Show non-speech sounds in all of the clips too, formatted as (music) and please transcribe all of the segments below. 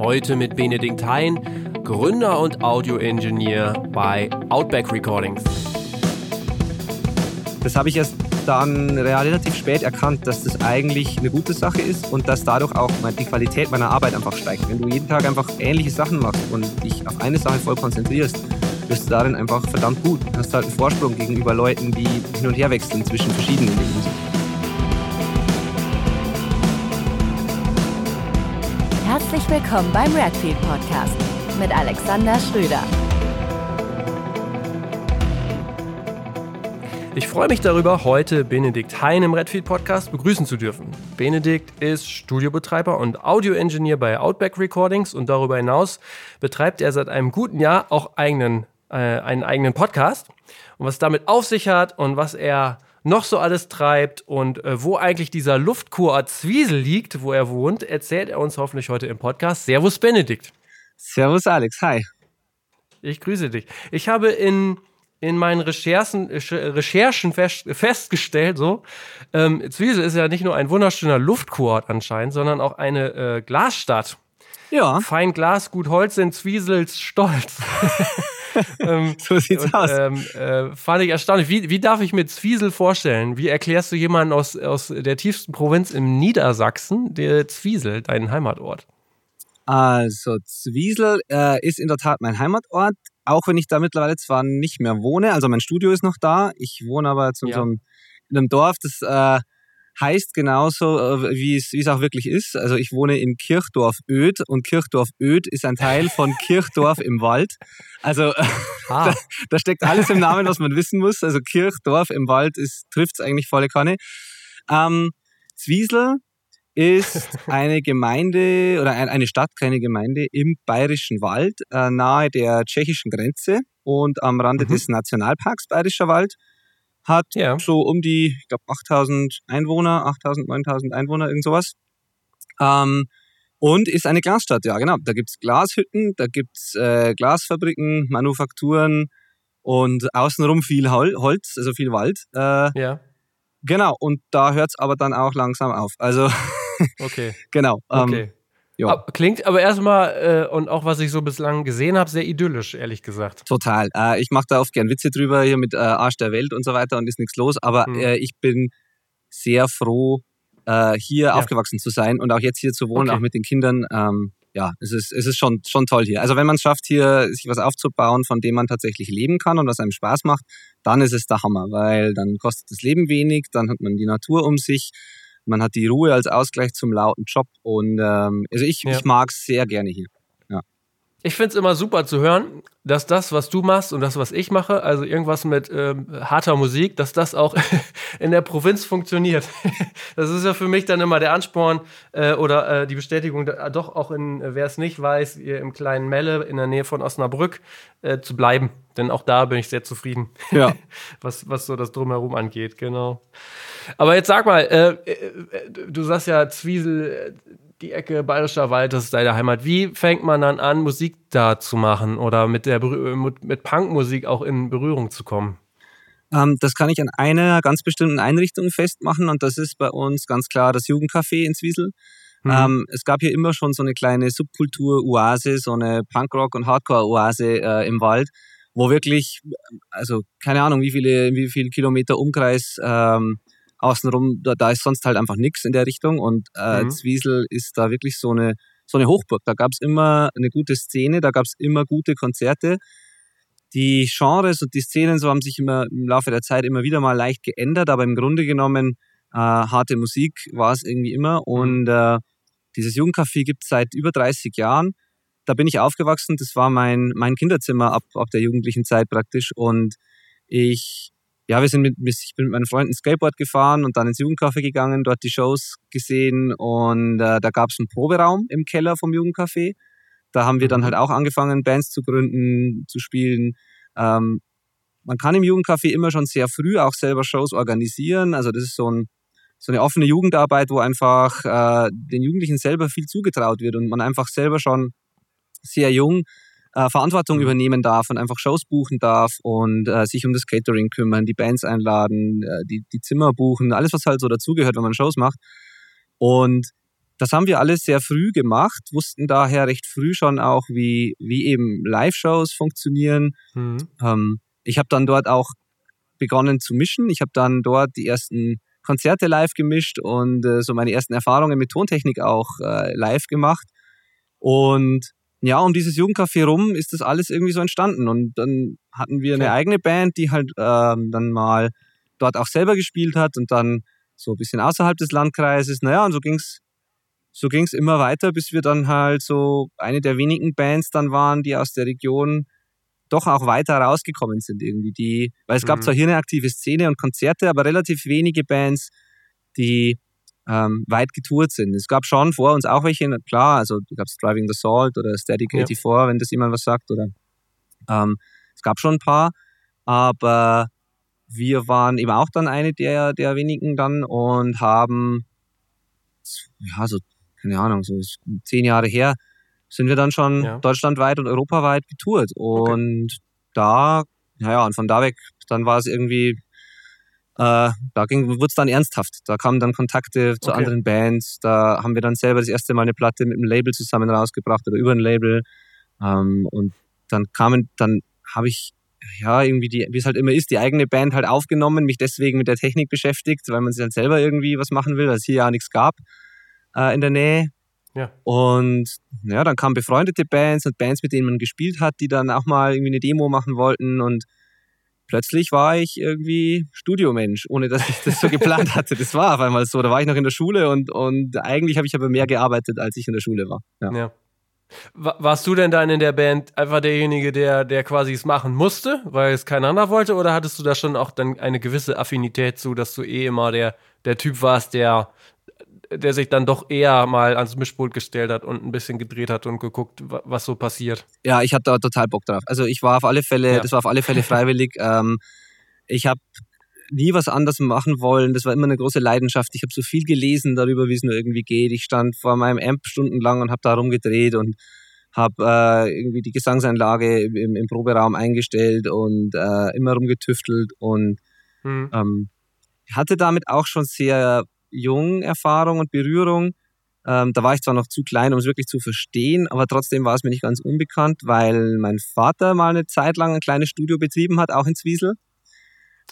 Heute mit Benedikt Hein, Gründer und Audio-Engineer bei Outback Recordings. Das habe ich erst dann relativ spät erkannt, dass das eigentlich eine gute Sache ist und dass dadurch auch die Qualität meiner Arbeit einfach steigt. Wenn du jeden Tag einfach ähnliche Sachen machst und dich auf eine Sache voll konzentrierst, wirst du darin einfach verdammt gut. Du hast halt einen Vorsprung gegenüber Leuten, die hin und her wechseln zwischen verschiedenen Dingen. Herzlich willkommen beim Redfield Podcast mit Alexander Schröder. Ich freue mich darüber, heute Benedikt Hein im Redfield Podcast begrüßen zu dürfen. Benedikt ist Studiobetreiber und Audioingenieur bei Outback Recordings und darüber hinaus betreibt er seit einem guten Jahr auch eigenen, äh, einen eigenen Podcast. Und was damit auf sich hat und was er noch so alles treibt und äh, wo eigentlich dieser Luftkurort Zwiesel liegt, wo er wohnt, erzählt er uns hoffentlich heute im Podcast. Servus Benedikt. Servus Alex, hi. Ich grüße dich. Ich habe in, in meinen Recherchen, Recherchen fest, festgestellt, so, ähm, Zwiesel ist ja nicht nur ein wunderschöner Luftkurort anscheinend, sondern auch eine äh, Glasstadt. Ja. Fein Glas, gut Holz sind Zwiesels stolz. (laughs) (laughs) ähm, (laughs) so sieht's und, aus. Ähm, äh, fand ich erstaunlich. Wie, wie darf ich mir Zwiesel vorstellen? Wie erklärst du jemanden aus, aus der tiefsten Provinz im Niedersachsen, der Zwiesel, deinen Heimatort? Also Zwiesel äh, ist in der Tat mein Heimatort, auch wenn ich da mittlerweile zwar nicht mehr wohne. Also mein Studio ist noch da. Ich wohne aber jetzt in, ja. so einem, in einem Dorf, das äh, heißt genauso, äh, wie es, wie es auch wirklich ist. Also ich wohne in Kirchdorf Öd und Kirchdorf Öd ist ein Teil von Kirchdorf im Wald. Also (laughs) ah. da, da, steckt alles im Namen, was man wissen muss. Also Kirchdorf im Wald trifft es eigentlich volle Kanne. Ähm, Zwiesel ist (laughs) eine Gemeinde oder eine Stadt, keine Gemeinde im Bayerischen Wald, äh, nahe der tschechischen Grenze und am Rande mhm. des Nationalparks Bayerischer Wald hat ja. so um die, ich glaube, 8000 Einwohner, 8000, 9000 Einwohner, irgend sowas. Ähm, und ist eine Glasstadt, ja, genau. Da gibt's Glashütten, da gibt's äh, Glasfabriken, Manufakturen und außenrum viel Holz, also viel Wald. Äh, ja. Genau, und da hört's aber dann auch langsam auf. Also, okay. (laughs) genau. Ähm, okay. Ja. Klingt aber erstmal äh, und auch was ich so bislang gesehen habe, sehr idyllisch, ehrlich gesagt. Total. Äh, ich mache da oft gern Witze drüber, hier mit äh, Arsch der Welt und so weiter und ist nichts los. Aber äh, ich bin sehr froh, äh, hier ja. aufgewachsen zu sein und auch jetzt hier zu wohnen, okay. auch mit den Kindern. Ähm, ja, es ist, es ist schon, schon toll hier. Also wenn man es schafft, hier sich was aufzubauen, von dem man tatsächlich leben kann und was einem Spaß macht, dann ist es der Hammer, weil dann kostet das Leben wenig, dann hat man die Natur um sich man hat die Ruhe als Ausgleich zum lauten Job und ähm, also ich, ja. ich mag es sehr gerne hier. Ich finde es immer super zu hören, dass das, was du machst und das, was ich mache, also irgendwas mit ähm, harter Musik, dass das auch (laughs) in der Provinz funktioniert. (laughs) das ist ja für mich dann immer der Ansporn äh, oder äh, die Bestätigung, da, doch auch in, wer es nicht weiß, im kleinen Melle in der Nähe von Osnabrück äh, zu bleiben. Denn auch da bin ich sehr zufrieden, ja. (laughs) was, was so das Drumherum angeht, genau. Aber jetzt sag mal, äh, äh, du sagst ja Zwiesel, die Ecke Bayerischer Wald, das ist deine Heimat. Wie fängt man dann an, Musik da zu machen oder mit, der, mit, mit Punkmusik auch in Berührung zu kommen? Ähm, das kann ich an einer ganz bestimmten Einrichtung festmachen und das ist bei uns ganz klar das Jugendcafé in Zwiesel. Mhm. Ähm, es gab hier immer schon so eine kleine Subkultur-Oase, so eine Punkrock- und Hardcore-Oase äh, im Wald, wo wirklich, also keine Ahnung, wie viele, wie viele Kilometer Umkreis ähm, außenrum, da, da ist sonst halt einfach nichts in der Richtung und äh, mhm. Zwiesel ist da wirklich so eine, so eine Hochburg. Da gab es immer eine gute Szene, da gab es immer gute Konzerte. Die Genres und die Szenen so haben sich immer im Laufe der Zeit immer wieder mal leicht geändert, aber im Grunde genommen äh, harte Musik war es irgendwie immer mhm. und äh, dieses Jugendcafé gibt es seit über 30 Jahren. Da bin ich aufgewachsen, das war mein, mein Kinderzimmer ab, ab der jugendlichen Zeit praktisch und ich ja, wir sind mit, ich bin mit meinen Freunden Skateboard gefahren und dann ins Jugendcafé gegangen, dort die Shows gesehen und äh, da gab es einen Proberaum im Keller vom Jugendcafé. Da haben wir dann mhm. halt auch angefangen, Bands zu gründen, zu spielen. Ähm, man kann im Jugendcafé immer schon sehr früh auch selber Shows organisieren. Also das ist so, ein, so eine offene Jugendarbeit, wo einfach äh, den Jugendlichen selber viel zugetraut wird und man einfach selber schon sehr jung äh, Verantwortung mhm. übernehmen darf und einfach Shows buchen darf und äh, sich um das Catering kümmern, die Bands einladen, äh, die, die Zimmer buchen, alles, was halt so dazugehört, wenn man Shows macht. Und das haben wir alles sehr früh gemacht, wussten daher recht früh schon auch, wie, wie eben Live-Shows funktionieren. Mhm. Ähm, ich habe dann dort auch begonnen zu mischen. Ich habe dann dort die ersten Konzerte live gemischt und äh, so meine ersten Erfahrungen mit Tontechnik auch äh, live gemacht. Und ja, um dieses Jugendcafé rum ist das alles irgendwie so entstanden. Und dann hatten wir eine eigene Band, die halt ähm, dann mal dort auch selber gespielt hat und dann so ein bisschen außerhalb des Landkreises. Naja, und so ging's so ging's immer weiter, bis wir dann halt so eine der wenigen Bands dann waren, die aus der Region doch auch weiter rausgekommen sind irgendwie. Die, weil es gab mhm. zwar hier eine aktive Szene und Konzerte, aber relativ wenige Bands, die ähm, weit getourt sind. Es gab schon vor uns auch welche, klar, also gab es Driving the Salt oder Static ja. 84, wenn das jemand was sagt, oder ähm, es gab schon ein paar, aber wir waren eben auch dann eine der, der wenigen dann und haben, ja, so keine Ahnung, so zehn Jahre her, sind wir dann schon ja. deutschlandweit und europaweit getourt. Und okay. da, naja, und von da weg, dann war es irgendwie, da wurde es dann ernsthaft. Da kamen dann Kontakte zu okay. anderen Bands. Da haben wir dann selber das erste Mal eine Platte mit einem Label zusammen rausgebracht oder über ein Label. Ähm, und dann kamen, dann habe ich ja, irgendwie die, wie es halt immer ist, die eigene Band halt aufgenommen, mich deswegen mit der Technik beschäftigt, weil man sich halt selber irgendwie was machen will, weil es hier ja nichts gab äh, in der Nähe. Ja. Und ja, dann kamen befreundete Bands und Bands, mit denen man gespielt hat, die dann auch mal irgendwie eine Demo machen wollten und plötzlich war ich irgendwie Studiomensch, ohne dass ich das so geplant (laughs) hatte. Das war auf einmal so. Da war ich noch in der Schule und, und eigentlich habe ich aber mehr gearbeitet, als ich in der Schule war. Ja. ja. Warst du denn dann in der Band einfach derjenige, der, der quasi es machen musste, weil es kein anderer wollte, oder hattest du da schon auch dann eine gewisse Affinität zu, dass du eh immer der, der Typ warst, der der sich dann doch eher mal ans Mischpult gestellt hat und ein bisschen gedreht hat und geguckt, was so passiert. Ja, ich hatte da total Bock drauf. Also ich war auf alle Fälle, ja. das war auf alle Fälle freiwillig. (laughs) ähm, ich habe nie was anderes machen wollen. Das war immer eine große Leidenschaft. Ich habe so viel gelesen darüber, wie es nur irgendwie geht. Ich stand vor meinem Amp stundenlang und habe da rumgedreht und habe äh, irgendwie die Gesangsanlage im, im Proberaum eingestellt und äh, immer rumgetüftelt und mhm. ähm, hatte damit auch schon sehr jung Erfahrung und Berührung. Ähm, da war ich zwar noch zu klein, um es wirklich zu verstehen, aber trotzdem war es mir nicht ganz unbekannt, weil mein Vater mal eine Zeit lang ein kleines Studio betrieben hat, auch in Zwiesel.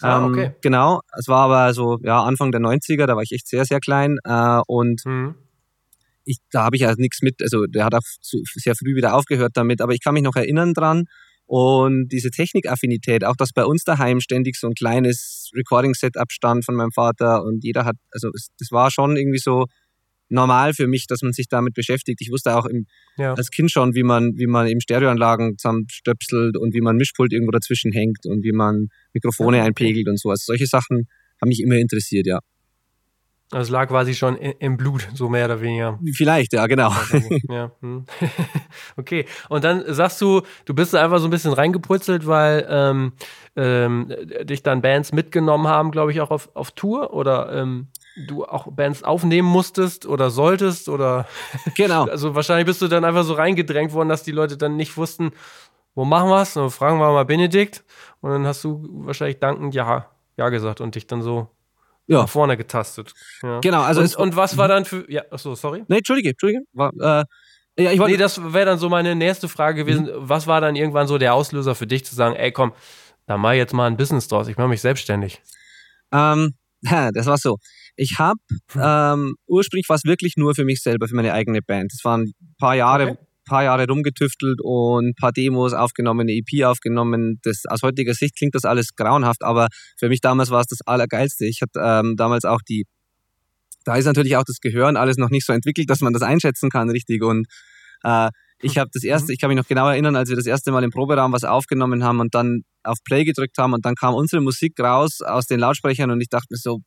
Ah, ähm, okay. genau, es war aber so ja, Anfang der 90er, da war ich echt sehr, sehr klein äh, und mhm. ich, da habe ich halt nichts mit, also der hat auch sehr früh wieder aufgehört damit, aber ich kann mich noch erinnern dran, und diese Technikaffinität, auch dass bei uns daheim ständig so ein kleines Recording-Setup stand von meinem Vater und jeder hat, also es, das war schon irgendwie so normal für mich, dass man sich damit beschäftigt. Ich wusste auch im, ja. als Kind schon, wie man, wie man eben Stereoanlagen zusammenstöpselt und wie man Mischpult irgendwo dazwischen hängt und wie man Mikrofone ja. einpegelt und so. Also solche Sachen haben mich immer interessiert, ja. Also es lag quasi schon im Blut, so mehr oder weniger. Vielleicht, ja, genau. ja. Hm. (laughs) okay. Und dann sagst du, du bist einfach so ein bisschen reingeputzelt, weil ähm, ähm, dich dann Bands mitgenommen haben, glaube ich, auch auf, auf Tour oder ähm, du auch Bands aufnehmen musstest oder solltest oder (laughs) genau. Also wahrscheinlich bist du dann einfach so reingedrängt worden, dass die Leute dann nicht wussten, wo machen wir es? Und fragen wir mal Benedikt. Und dann hast du wahrscheinlich dankend ja, ja gesagt und dich dann so ja. nach vorne getastet. Ja. Genau, also. Und, und, was war dann für. Ja, achso, sorry. Nee, Entschuldige, Entschuldige. War, äh, ja, ich wollte. Nee, das wäre dann so meine nächste Frage gewesen. Mhm. Was war dann irgendwann so der Auslöser für dich zu sagen, ey, komm, da mach jetzt mal ein Business draus, ich mache mich selbstständig? Ähm, (laughs) das war so. Ich habe hm. ähm, ursprünglich war es wirklich nur für mich selber, für meine eigene Band. Das waren ein paar Jahre, okay paar Jahre rumgetüftelt und ein paar Demos aufgenommen, eine EP aufgenommen. Das, aus heutiger Sicht klingt das alles grauenhaft, aber für mich damals war es das Allergeilste. Ich hatte ähm, damals auch die, da ist natürlich auch das Gehören alles noch nicht so entwickelt, dass man das einschätzen kann, richtig. Und äh, ich habe das erste, mhm. ich kann mich noch genau erinnern, als wir das erste Mal im Proberaum was aufgenommen haben und dann auf Play gedrückt haben und dann kam unsere Musik raus aus den Lautsprechern und ich dachte mir so,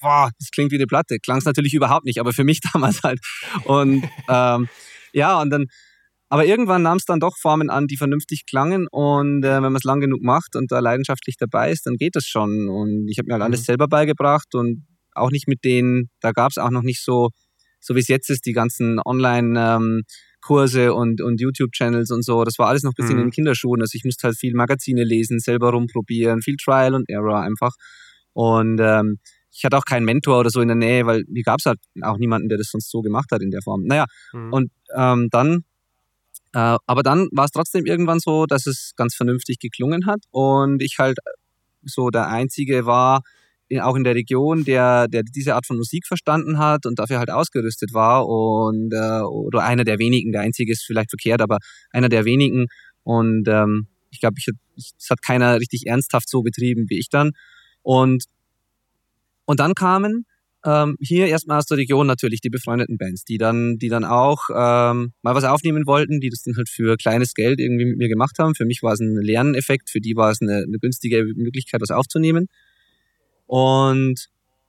boah, das klingt wie eine Platte. Klang es natürlich überhaupt nicht, aber für mich (laughs) damals halt. Und ähm, ja, und dann aber irgendwann nahm es dann doch Formen an, die vernünftig klangen. Und äh, wenn man es lang genug macht und da leidenschaftlich dabei ist, dann geht das schon. Und ich habe mir halt alles mhm. selber beigebracht und auch nicht mit denen, da gab es auch noch nicht so, so wie es jetzt ist, die ganzen Online-Kurse ähm, und, und YouTube-Channels und so. Das war alles noch ein bisschen mhm. in den Kinderschuhen. Also ich musste halt viel Magazine lesen, selber rumprobieren, viel Trial und Error einfach. Und ähm, ich hatte auch keinen Mentor oder so in der Nähe, weil mir gab es halt auch niemanden, der das sonst so gemacht hat in der Form. Naja, mhm. und ähm, dann, äh, aber dann war es trotzdem irgendwann so, dass es ganz vernünftig geklungen hat und ich halt so der Einzige war, auch in der Region, der, der diese Art von Musik verstanden hat und dafür halt ausgerüstet war und äh, oder einer der wenigen, der einzige ist vielleicht verkehrt, aber einer der wenigen. Und ähm, ich glaube, ich, es hat keiner richtig ernsthaft so betrieben wie ich dann. Und und dann kamen ähm, hier erstmal aus der Region natürlich die befreundeten Bands, die dann, die dann auch ähm, mal was aufnehmen wollten, die das dann halt für kleines Geld irgendwie mit mir gemacht haben. Für mich war es ein Lerneffekt, für die war es eine, eine günstige Möglichkeit, was aufzunehmen. Und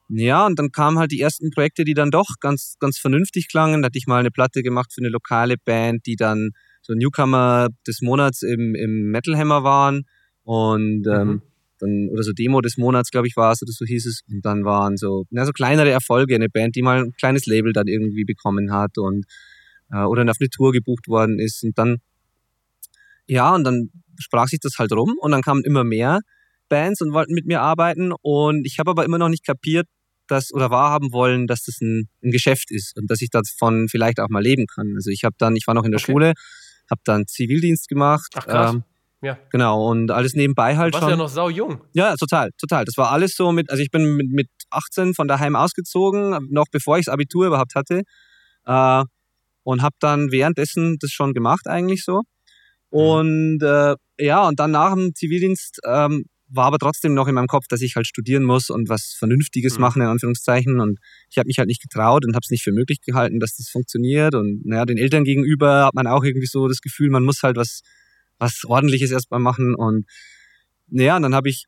ja, und dann kamen halt die ersten Projekte, die dann doch ganz, ganz vernünftig klangen. Da hatte ich mal eine Platte gemacht für eine lokale Band, die dann so Newcomer des Monats im, im Metal Hammer waren. Und ähm, mhm. Dann, oder so Demo des Monats, glaube ich, war es, oder so hieß es. Und dann waren so, na, so kleinere Erfolge, eine Band, die mal ein kleines Label dann irgendwie bekommen hat und äh, oder auf eine Tour gebucht worden ist. Und dann, ja, und dann sprach sich das halt rum und dann kamen immer mehr. Bands und wollten mit mir arbeiten. Und ich habe aber immer noch nicht kapiert, dass oder wahrhaben wollen, dass das ein, ein, Geschäft ist und dass ich davon vielleicht auch mal leben kann. Also ich habe dann, ich war noch in der okay. Schule, habe dann Zivildienst gemacht. Ach krass. Ähm, ja. Genau, und alles nebenbei halt du warst schon. ja noch sau jung. Ja, total, total. Das war alles so mit, also ich bin mit, mit 18 von daheim ausgezogen, noch bevor ich das Abitur überhaupt hatte. Äh, und habe dann währenddessen das schon gemacht eigentlich so. Mhm. Und äh, ja, und dann nach dem Zivildienst ähm, war aber trotzdem noch in meinem Kopf, dass ich halt studieren muss und was Vernünftiges mhm. machen, in Anführungszeichen. Und ich habe mich halt nicht getraut und habe es nicht für möglich gehalten, dass das funktioniert. Und naja, den Eltern gegenüber hat man auch irgendwie so das Gefühl, man muss halt was, was Ordentliches erstmal machen. Und naja, und dann habe ich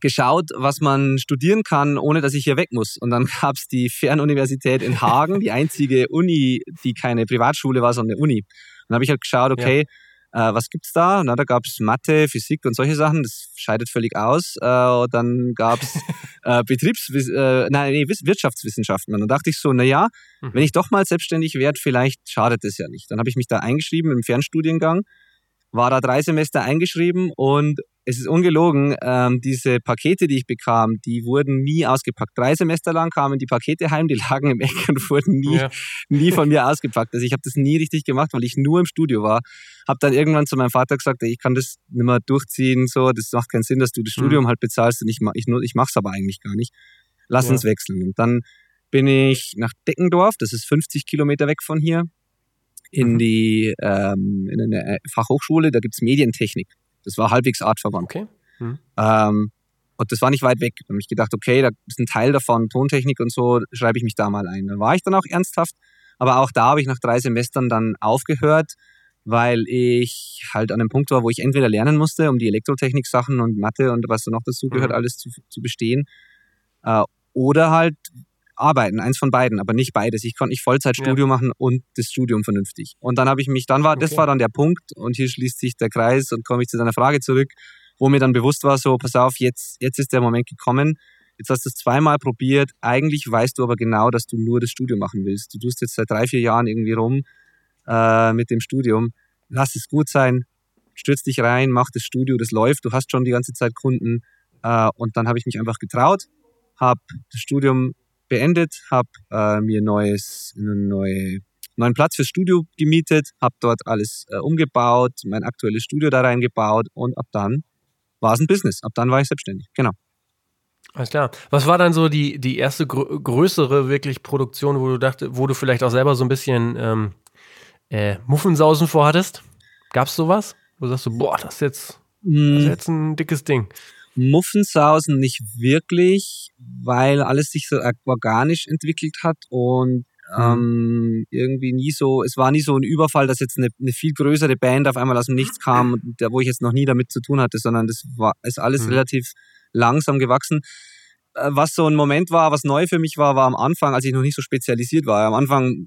geschaut, was man studieren kann, ohne dass ich hier weg muss. Und dann (laughs) gab es die Fernuniversität in Hagen, die einzige Uni, die keine Privatschule war, sondern eine Uni. Und dann habe ich halt geschaut, okay, ja äh, was gibt's da? Na, da gab es Mathe, Physik und solche Sachen. Das scheidet völlig aus. Äh, dann gab es (laughs) äh, Betriebs äh, nein, nee, Wirtschaftswissenschaften. Und dann dachte ich so, na ja, mhm. wenn ich doch mal selbstständig werde, vielleicht schadet es ja nicht. Dann habe ich mich da eingeschrieben im Fernstudiengang, war da drei Semester eingeschrieben und es ist ungelogen, ähm, diese Pakete, die ich bekam, die wurden nie ausgepackt. Drei Semester lang kamen die Pakete heim, die lagen im Eck und wurden nie, ja. nie von mir ausgepackt. Also ich habe das nie richtig gemacht, weil ich nur im Studio war. Habe dann irgendwann zu meinem Vater gesagt, ich kann das nicht mehr durchziehen, so, das macht keinen Sinn, dass du das mhm. Studium halt bezahlst und ich, ich, ich mache es aber eigentlich gar nicht. Lass ja. uns wechseln. Und dann bin ich nach Deckendorf, das ist 50 Kilometer weg von hier, in mhm. die ähm, in eine Fachhochschule, da gibt's Medientechnik. Das war halbwegs artverwandt. Okay. Hm. Ähm, und das war nicht weit weg. Da habe ich gedacht, okay, da ist ein Teil davon Tontechnik und so, schreibe ich mich da mal ein. Dann war ich dann auch ernsthaft. Aber auch da habe ich nach drei Semestern dann aufgehört, weil ich halt an einem Punkt war, wo ich entweder lernen musste, um die Elektrotechnik-Sachen und Mathe und was da noch dazu gehört, mhm. alles zu, zu bestehen. Äh, oder halt arbeiten, eins von beiden, aber nicht beides. Ich konnte nicht Vollzeitstudio ja. machen und das Studium vernünftig. Und dann habe ich mich, dann war, okay. das war dann der Punkt und hier schließt sich der Kreis und komme ich zu deiner Frage zurück, wo mir dann bewusst war, so, pass auf, jetzt, jetzt ist der Moment gekommen. Jetzt hast du es zweimal probiert. Eigentlich weißt du aber genau, dass du nur das Studium machen willst. Du tust jetzt seit drei, vier Jahren irgendwie rum äh, mit dem Studium. Lass es gut sein. Stürz dich rein, mach das Studio, das läuft. Du hast schon die ganze Zeit Kunden. Äh, und dann habe ich mich einfach getraut, habe das Studium beendet, habe äh, mir neues, einen neue, neuen Platz fürs Studio gemietet, habe dort alles äh, umgebaut, mein aktuelles Studio da reingebaut und ab dann war es ein Business. Ab dann war ich selbstständig. Genau. Alles klar. Was war dann so die, die erste gr größere wirklich Produktion, wo du dachte, wo du vielleicht auch selber so ein bisschen ähm, äh, Muffensausen vorhattest? Gab es sowas? Wo sagst du, boah, das ist jetzt, das ist hm. jetzt ein dickes Ding. Muffensausen nicht wirklich, weil alles sich so organisch entwickelt hat und mhm. ähm, irgendwie nie so, es war nie so ein Überfall, dass jetzt eine, eine, viel größere Band auf einmal aus dem Nichts kam, wo ich jetzt noch nie damit zu tun hatte, sondern das war, ist alles mhm. relativ langsam gewachsen. Äh, was so ein Moment war, was neu für mich war, war am Anfang, als ich noch nicht so spezialisiert war. Am Anfang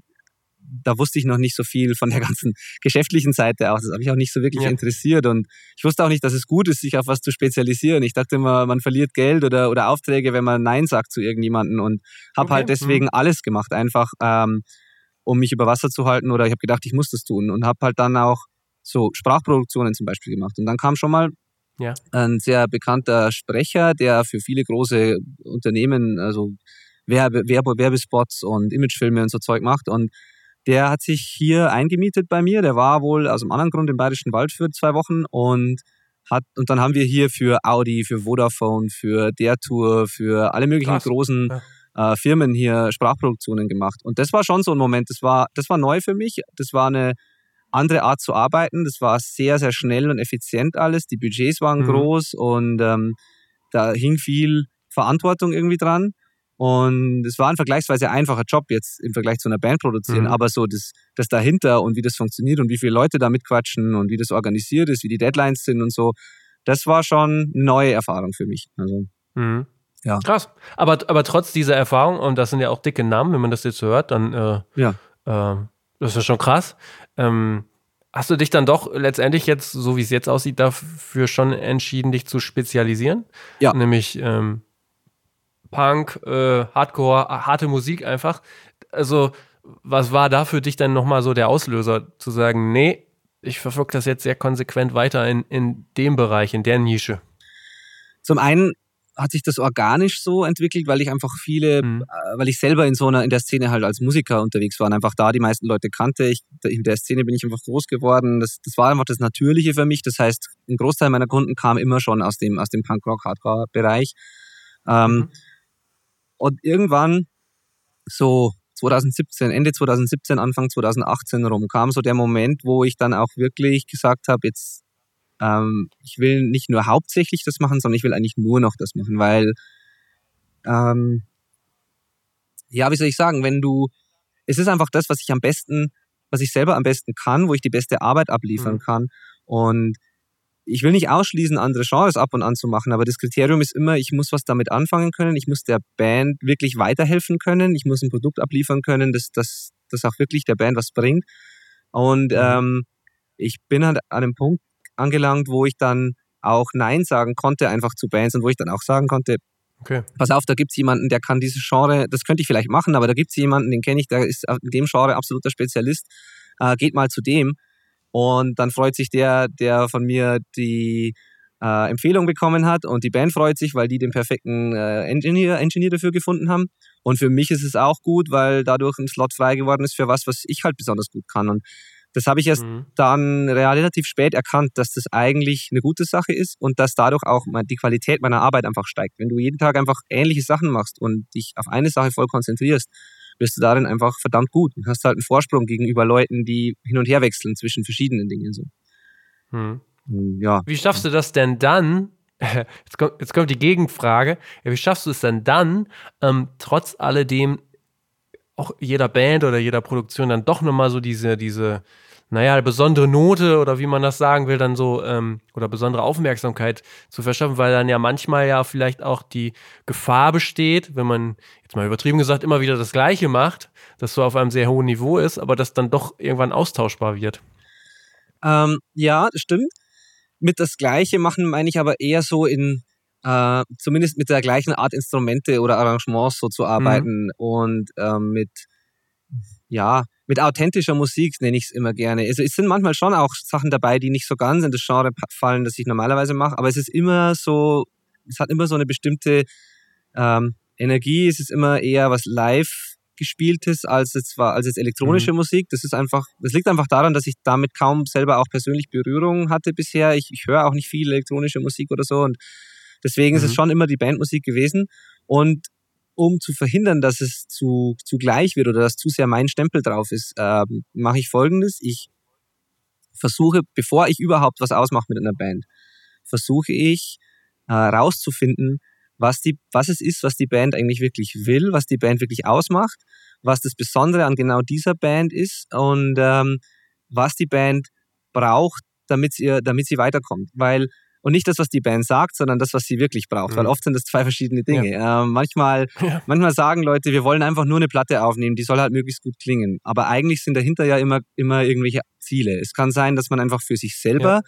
da wusste ich noch nicht so viel von der ganzen (laughs) geschäftlichen Seite aus. Das habe ich auch nicht so wirklich ja. interessiert. Und ich wusste auch nicht, dass es gut ist, sich auf was zu spezialisieren. Ich dachte immer, man verliert Geld oder, oder Aufträge, wenn man Nein sagt zu irgendjemanden. Und habe okay. halt deswegen mhm. alles gemacht, einfach ähm, um mich über Wasser zu halten. Oder ich habe gedacht, ich muss das tun. Und habe halt dann auch so Sprachproduktionen zum Beispiel gemacht. Und dann kam schon mal Ja. Ein sehr bekannter Sprecher, der für viele große Unternehmen, also Werbe, Werbe, Werbespots und Imagefilme und so Zeug macht. Und der hat sich hier eingemietet bei mir. Der war wohl aus einem anderen Grund im Bayerischen Wald für zwei Wochen und hat, und dann haben wir hier für Audi, für Vodafone, für der Tour, für alle möglichen Krass. großen äh, Firmen hier Sprachproduktionen gemacht. Und das war schon so ein Moment, das war, das war neu für mich. Das war eine andere Art zu arbeiten. Das war sehr, sehr schnell und effizient alles. Die Budgets waren mhm. groß und ähm, da hing viel Verantwortung irgendwie dran. Und es war ein vergleichsweise einfacher Job jetzt im Vergleich zu einer Band produzieren, mhm. aber so das, das dahinter und wie das funktioniert und wie viele Leute da mitquatschen und wie das organisiert ist, wie die Deadlines sind und so, das war schon eine neue Erfahrung für mich. Also, mhm. ja. Krass. Aber, aber trotz dieser Erfahrung, und das sind ja auch dicke Namen, wenn man das jetzt so hört, dann äh, ja. Äh, das ist schon krass. Ähm, hast du dich dann doch letztendlich jetzt, so wie es jetzt aussieht, dafür schon entschieden, dich zu spezialisieren? Ja. Nämlich ähm, Punk, äh, Hardcore, harte Musik einfach. Also, was war da für dich dann nochmal so der Auslöser, zu sagen, nee, ich verfolge das jetzt sehr konsequent weiter in, in dem Bereich, in der Nische? Zum einen hat sich das organisch so entwickelt, weil ich einfach viele, mhm. äh, weil ich selber in so einer, in der Szene halt als Musiker unterwegs war und einfach da die meisten Leute kannte. Ich, in der Szene bin ich einfach groß geworden. Das, das war einfach das Natürliche für mich. Das heißt, ein Großteil meiner Kunden kam immer schon aus dem, aus dem Punk-Rock-Hardcore-Bereich. Ähm, mhm. Und irgendwann, so 2017, Ende 2017, Anfang 2018 rum, kam so der Moment, wo ich dann auch wirklich gesagt habe, jetzt, ähm, ich will nicht nur hauptsächlich das machen, sondern ich will eigentlich nur noch das machen, weil, ähm, ja, wie soll ich sagen, wenn du, es ist einfach das, was ich am besten, was ich selber am besten kann, wo ich die beste Arbeit abliefern mhm. kann. Und ich will nicht ausschließen, andere Genres ab und an zu machen, aber das Kriterium ist immer, ich muss was damit anfangen können, ich muss der Band wirklich weiterhelfen können, ich muss ein Produkt abliefern können, das, das, das auch wirklich der Band was bringt. Und mhm. ähm, ich bin halt an einem Punkt angelangt, wo ich dann auch Nein sagen konnte, einfach zu Bands und wo ich dann auch sagen konnte, okay. pass auf, da gibt es jemanden, der kann dieses Genre, das könnte ich vielleicht machen, aber da gibt es jemanden, den kenne ich, der ist in dem Genre absoluter Spezialist, äh, geht mal zu dem. Und dann freut sich der, der von mir die äh, Empfehlung bekommen hat und die Band freut sich, weil die den perfekten äh, Engineer, Engineer dafür gefunden haben. Und für mich ist es auch gut, weil dadurch ein Slot frei geworden ist für was, was ich halt besonders gut kann. Und das habe ich erst mhm. dann relativ spät erkannt, dass das eigentlich eine gute Sache ist und dass dadurch auch die Qualität meiner Arbeit einfach steigt. Wenn du jeden Tag einfach ähnliche Sachen machst und dich auf eine Sache voll konzentrierst, bist du darin einfach verdammt gut und hast halt einen Vorsprung gegenüber Leuten, die hin und her wechseln zwischen verschiedenen Dingen. So. Hm. Ja. Wie schaffst du das denn dann? (laughs) Jetzt kommt, jetzt kommt die Gegenfrage. Wie schaffst du es denn dann, ähm, trotz alledem auch jeder Band oder jeder Produktion dann doch nochmal so diese, diese naja, besondere Note oder wie man das sagen will, dann so, ähm, oder besondere Aufmerksamkeit zu verschaffen, weil dann ja manchmal ja vielleicht auch die Gefahr besteht, wenn man jetzt mal übertrieben gesagt immer wieder das Gleiche macht, das so auf einem sehr hohen Niveau ist, aber das dann doch irgendwann austauschbar wird. Ähm, ja, das stimmt. Mit das Gleiche machen meine ich aber eher so in, äh, zumindest mit der gleichen Art Instrumente oder Arrangements so zu arbeiten mhm. und ähm, mit, ja, mit authentischer Musik nenne ich es immer gerne. Also es sind manchmal schon auch Sachen dabei, die nicht so ganz in das Genre fallen, das ich normalerweise mache, aber es ist immer so, es hat immer so eine bestimmte ähm, Energie, es ist immer eher was live gespieltes als jetzt war als jetzt elektronische mhm. Musik. Das ist einfach, das liegt einfach daran, dass ich damit kaum selber auch persönlich Berührung hatte bisher. Ich, ich höre auch nicht viel elektronische Musik oder so und deswegen mhm. ist es mhm. schon immer die Bandmusik gewesen. Und um zu verhindern, dass es zu, zu gleich wird oder dass zu sehr mein Stempel drauf ist, äh, mache ich folgendes. Ich versuche, bevor ich überhaupt was ausmache mit einer Band, versuche ich äh, rauszufinden, was, die, was es ist, was die Band eigentlich wirklich will, was die Band wirklich ausmacht, was das Besondere an genau dieser Band ist und ähm, was die Band braucht, damit sie, damit sie weiterkommt. Weil und nicht das, was die Band sagt, sondern das, was sie wirklich braucht. Mhm. Weil oft sind das zwei verschiedene Dinge. Ja. Äh, manchmal, (laughs) ja. manchmal sagen Leute, wir wollen einfach nur eine Platte aufnehmen, die soll halt möglichst gut klingen. Aber eigentlich sind dahinter ja immer, immer irgendwelche Ziele. Es kann sein, dass man einfach für sich selber ja.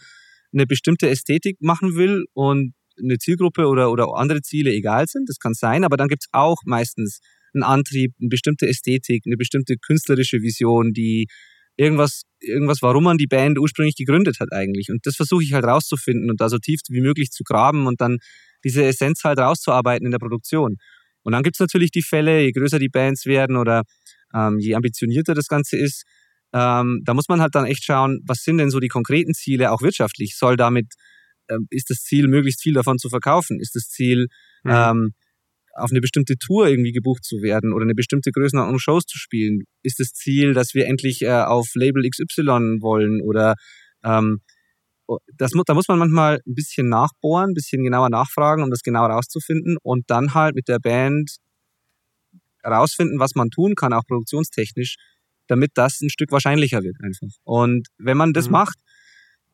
eine bestimmte Ästhetik machen will und eine Zielgruppe oder, oder andere Ziele egal sind. Das kann sein, aber dann gibt es auch meistens einen Antrieb, eine bestimmte Ästhetik, eine bestimmte künstlerische Vision, die irgendwas, irgendwas, warum man die Band ursprünglich gegründet hat eigentlich. Und das versuche ich halt rauszufinden und da so tief wie möglich zu graben und dann diese Essenz halt rauszuarbeiten in der Produktion. Und dann gibt's natürlich die Fälle, je größer die Bands werden oder ähm, je ambitionierter das Ganze ist, ähm, da muss man halt dann echt schauen, was sind denn so die konkreten Ziele, auch wirtschaftlich? Soll damit, äh, ist das Ziel, möglichst viel davon zu verkaufen? Ist das Ziel, mhm. Auf eine bestimmte Tour irgendwie gebucht zu werden oder eine bestimmte Größenordnung Shows zu spielen? Ist das Ziel, dass wir endlich äh, auf Label XY wollen oder ähm, das, da muss man manchmal ein bisschen nachbohren, ein bisschen genauer nachfragen, um das genau rauszufinden und dann halt mit der Band rausfinden, was man tun kann, auch produktionstechnisch, damit das ein Stück wahrscheinlicher wird einfach. Und wenn man das mhm. macht,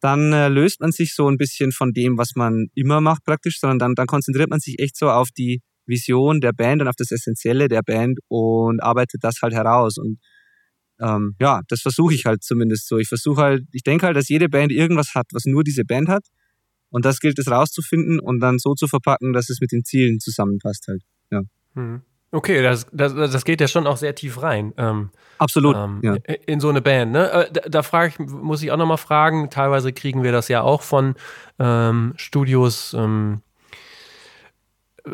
dann äh, löst man sich so ein bisschen von dem, was man immer macht praktisch, sondern dann, dann konzentriert man sich echt so auf die Vision der Band und auf das Essentielle der Band und arbeitet das halt heraus. Und ähm, ja, das versuche ich halt zumindest so. Ich versuche halt, ich denke halt, dass jede Band irgendwas hat, was nur diese Band hat. Und das gilt es rauszufinden und dann so zu verpacken, dass es mit den Zielen zusammenpasst halt. Ja. Hm. Okay, das, das, das geht ja schon auch sehr tief rein. Ähm, Absolut. Ähm, ja. In so eine Band. Ne? Äh, da, da frage ich, muss ich auch nochmal fragen. Teilweise kriegen wir das ja auch von ähm, Studios. Ähm,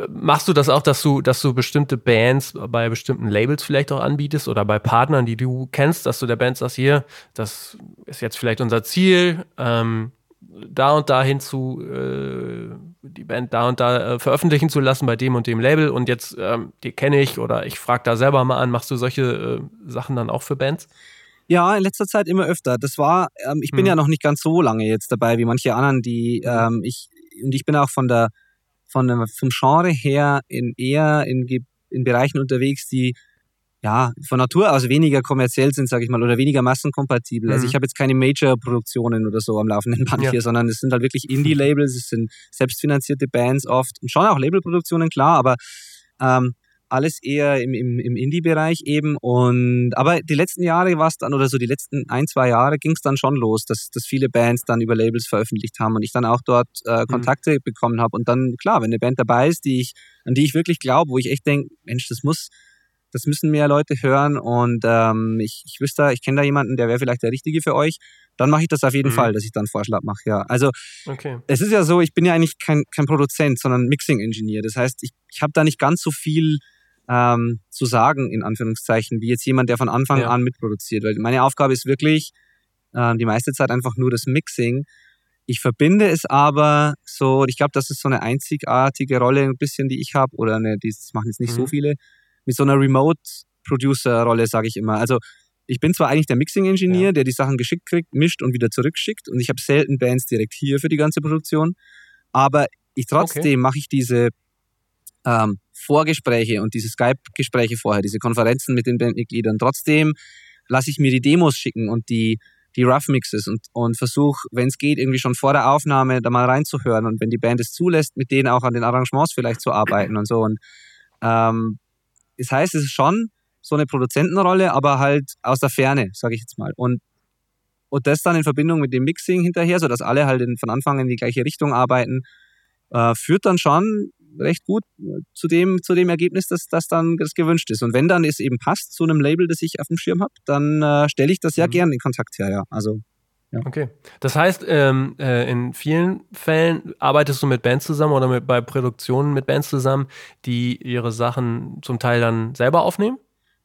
machst du das auch, dass du, dass du bestimmte Bands bei bestimmten Labels vielleicht auch anbietest oder bei Partnern, die du kennst, dass du der Band sagst, hier, das ist jetzt vielleicht unser Ziel. Ähm, da und da hinzu, äh, die Band da und da äh, veröffentlichen zu lassen bei dem und dem Label und jetzt, ähm, die kenne ich oder ich frage da selber mal an, machst du solche äh, Sachen dann auch für Bands? Ja, in letzter Zeit immer öfter. Das war, ähm, ich bin hm. ja noch nicht ganz so lange jetzt dabei wie manche anderen, die ähm, ich und ich bin auch von der von vom Genre her in eher in, in Bereichen unterwegs, die ja, von Natur aus weniger kommerziell sind, sage ich mal, oder weniger massenkompatibel. Also mhm. Also ich habe jetzt keine Major-Produktionen oder so am laufenden Band ja. hier, sondern es sind halt wirklich Indie-Labels, es sind selbstfinanzierte Bands oft und schon auch Labelproduktionen, klar, aber ähm, alles eher im, im, im Indie-Bereich eben. Und aber die letzten Jahre war es dann, oder so die letzten ein, zwei Jahre ging es dann schon los, dass, dass viele Bands dann über Labels veröffentlicht haben und ich dann auch dort äh, mhm. Kontakte mhm. bekommen habe. Und dann, klar, wenn eine Band dabei ist, die ich, an die ich wirklich glaube, wo ich echt denke, Mensch, das muss, das müssen mehr Leute hören und ähm, ich, ich wüsste, ich kenne da jemanden, der wäre vielleicht der Richtige für euch, dann mache ich das auf jeden mhm. Fall, dass ich dann Vorschlag mache, ja. Also okay. es ist ja so, ich bin ja eigentlich kein, kein Produzent, sondern Mixing-Engineer. Das heißt, ich, ich habe da nicht ganz so viel ähm, zu sagen, in Anführungszeichen, wie jetzt jemand, der von Anfang ja. an mitproduziert. Weil meine Aufgabe ist wirklich äh, die meiste Zeit einfach nur das Mixing. Ich verbinde es aber so, ich glaube, das ist so eine einzigartige Rolle ein bisschen, die ich habe, oder eine, die das machen jetzt nicht mhm. so viele, mit so einer Remote-Producer-Rolle, sage ich immer. Also ich bin zwar eigentlich der Mixing-Engineer, ja. der die Sachen geschickt kriegt, mischt und wieder zurückschickt, und ich habe selten Bands direkt hier für die ganze Produktion, aber ich trotzdem okay. mache ich diese ähm, Vorgespräche und diese Skype-Gespräche vorher, diese Konferenzen mit den Bandmitgliedern. Trotzdem lasse ich mir die Demos schicken und die, die Rough Mixes und, und versuche, wenn es geht, irgendwie schon vor der Aufnahme da mal reinzuhören und wenn die Band es zulässt, mit denen auch an den Arrangements vielleicht zu arbeiten und so. Und ähm, das heißt, es ist schon so eine Produzentenrolle, aber halt aus der Ferne, sage ich jetzt mal. Und, und das dann in Verbindung mit dem Mixing hinterher, sodass alle halt in, von Anfang in die gleiche Richtung arbeiten, äh, führt dann schon recht gut zu dem, zu dem Ergebnis, dass das dann das gewünscht ist. Und wenn dann es eben passt zu einem Label, das ich auf dem Schirm habe, dann äh, stelle ich das ja mhm. gern in Kontakt her, ja. Also ja. Okay. Das heißt, ähm, äh, in vielen Fällen arbeitest du mit Bands zusammen oder mit, bei Produktionen mit Bands zusammen, die ihre Sachen zum Teil dann selber aufnehmen?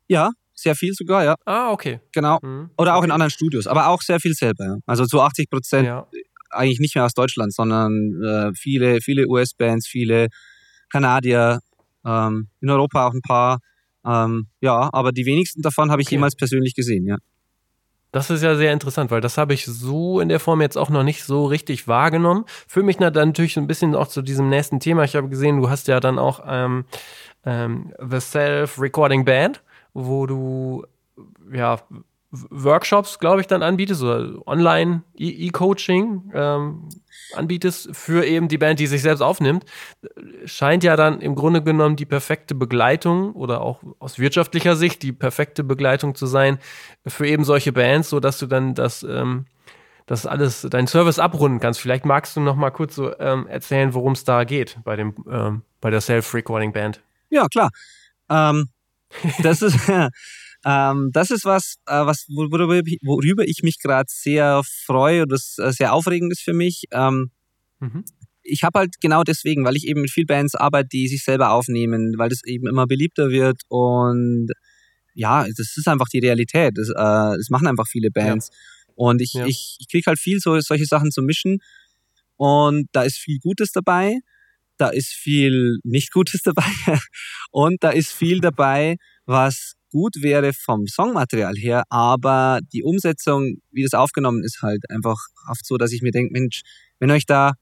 Ja, sehr viel sogar, ja. Ah, okay. Genau. Mhm. Oder auch okay. in anderen Studios, aber auch sehr viel selber. Ja. Also zu 80 Prozent ja. eigentlich nicht mehr aus Deutschland, sondern äh, viele, viele US-Bands, viele Kanadier, ähm, in Europa auch ein paar. Ähm, ja, aber die wenigsten davon habe ich okay. jemals persönlich gesehen, ja. Das ist ja sehr interessant, weil das habe ich so in der Form jetzt auch noch nicht so richtig wahrgenommen. Für mich dann natürlich ein bisschen auch zu diesem nächsten Thema. Ich habe gesehen, du hast ja dann auch ähm, ähm, The Self Recording Band, wo du ja Workshops, glaube ich, dann anbietest oder online E-Coaching ähm, anbietest für eben die Band, die sich selbst aufnimmt, scheint ja dann im Grunde genommen die perfekte Begleitung oder auch aus wirtschaftlicher Sicht die perfekte Begleitung zu sein für eben solche Bands, so dass du dann das ähm, das alles, deinen Service abrunden kannst. Vielleicht magst du noch mal kurz so ähm, erzählen, worum es da geht bei dem bei der Self-Recording Band. Ja, klar. Ähm, das ist (laughs) (laughs) Ähm, das ist was, äh, was worüber, worüber ich mich gerade sehr freue und das äh, sehr aufregend ist für mich. Ähm, mhm. Ich habe halt genau deswegen, weil ich eben mit vielen Bands arbeite, die sich selber aufnehmen, weil das eben immer beliebter wird und ja, das ist einfach die Realität. Das, äh, das machen einfach viele Bands. Ja. Und ich, ja. ich, ich kriege halt viel so solche Sachen zu mischen. Und da ist viel Gutes dabei, da ist viel nicht Gutes (laughs) dabei und da ist viel dabei, was gut wäre vom Songmaterial her, aber die Umsetzung, wie das aufgenommen ist, halt einfach oft so, dass ich mir denke, Mensch, wenn euch da,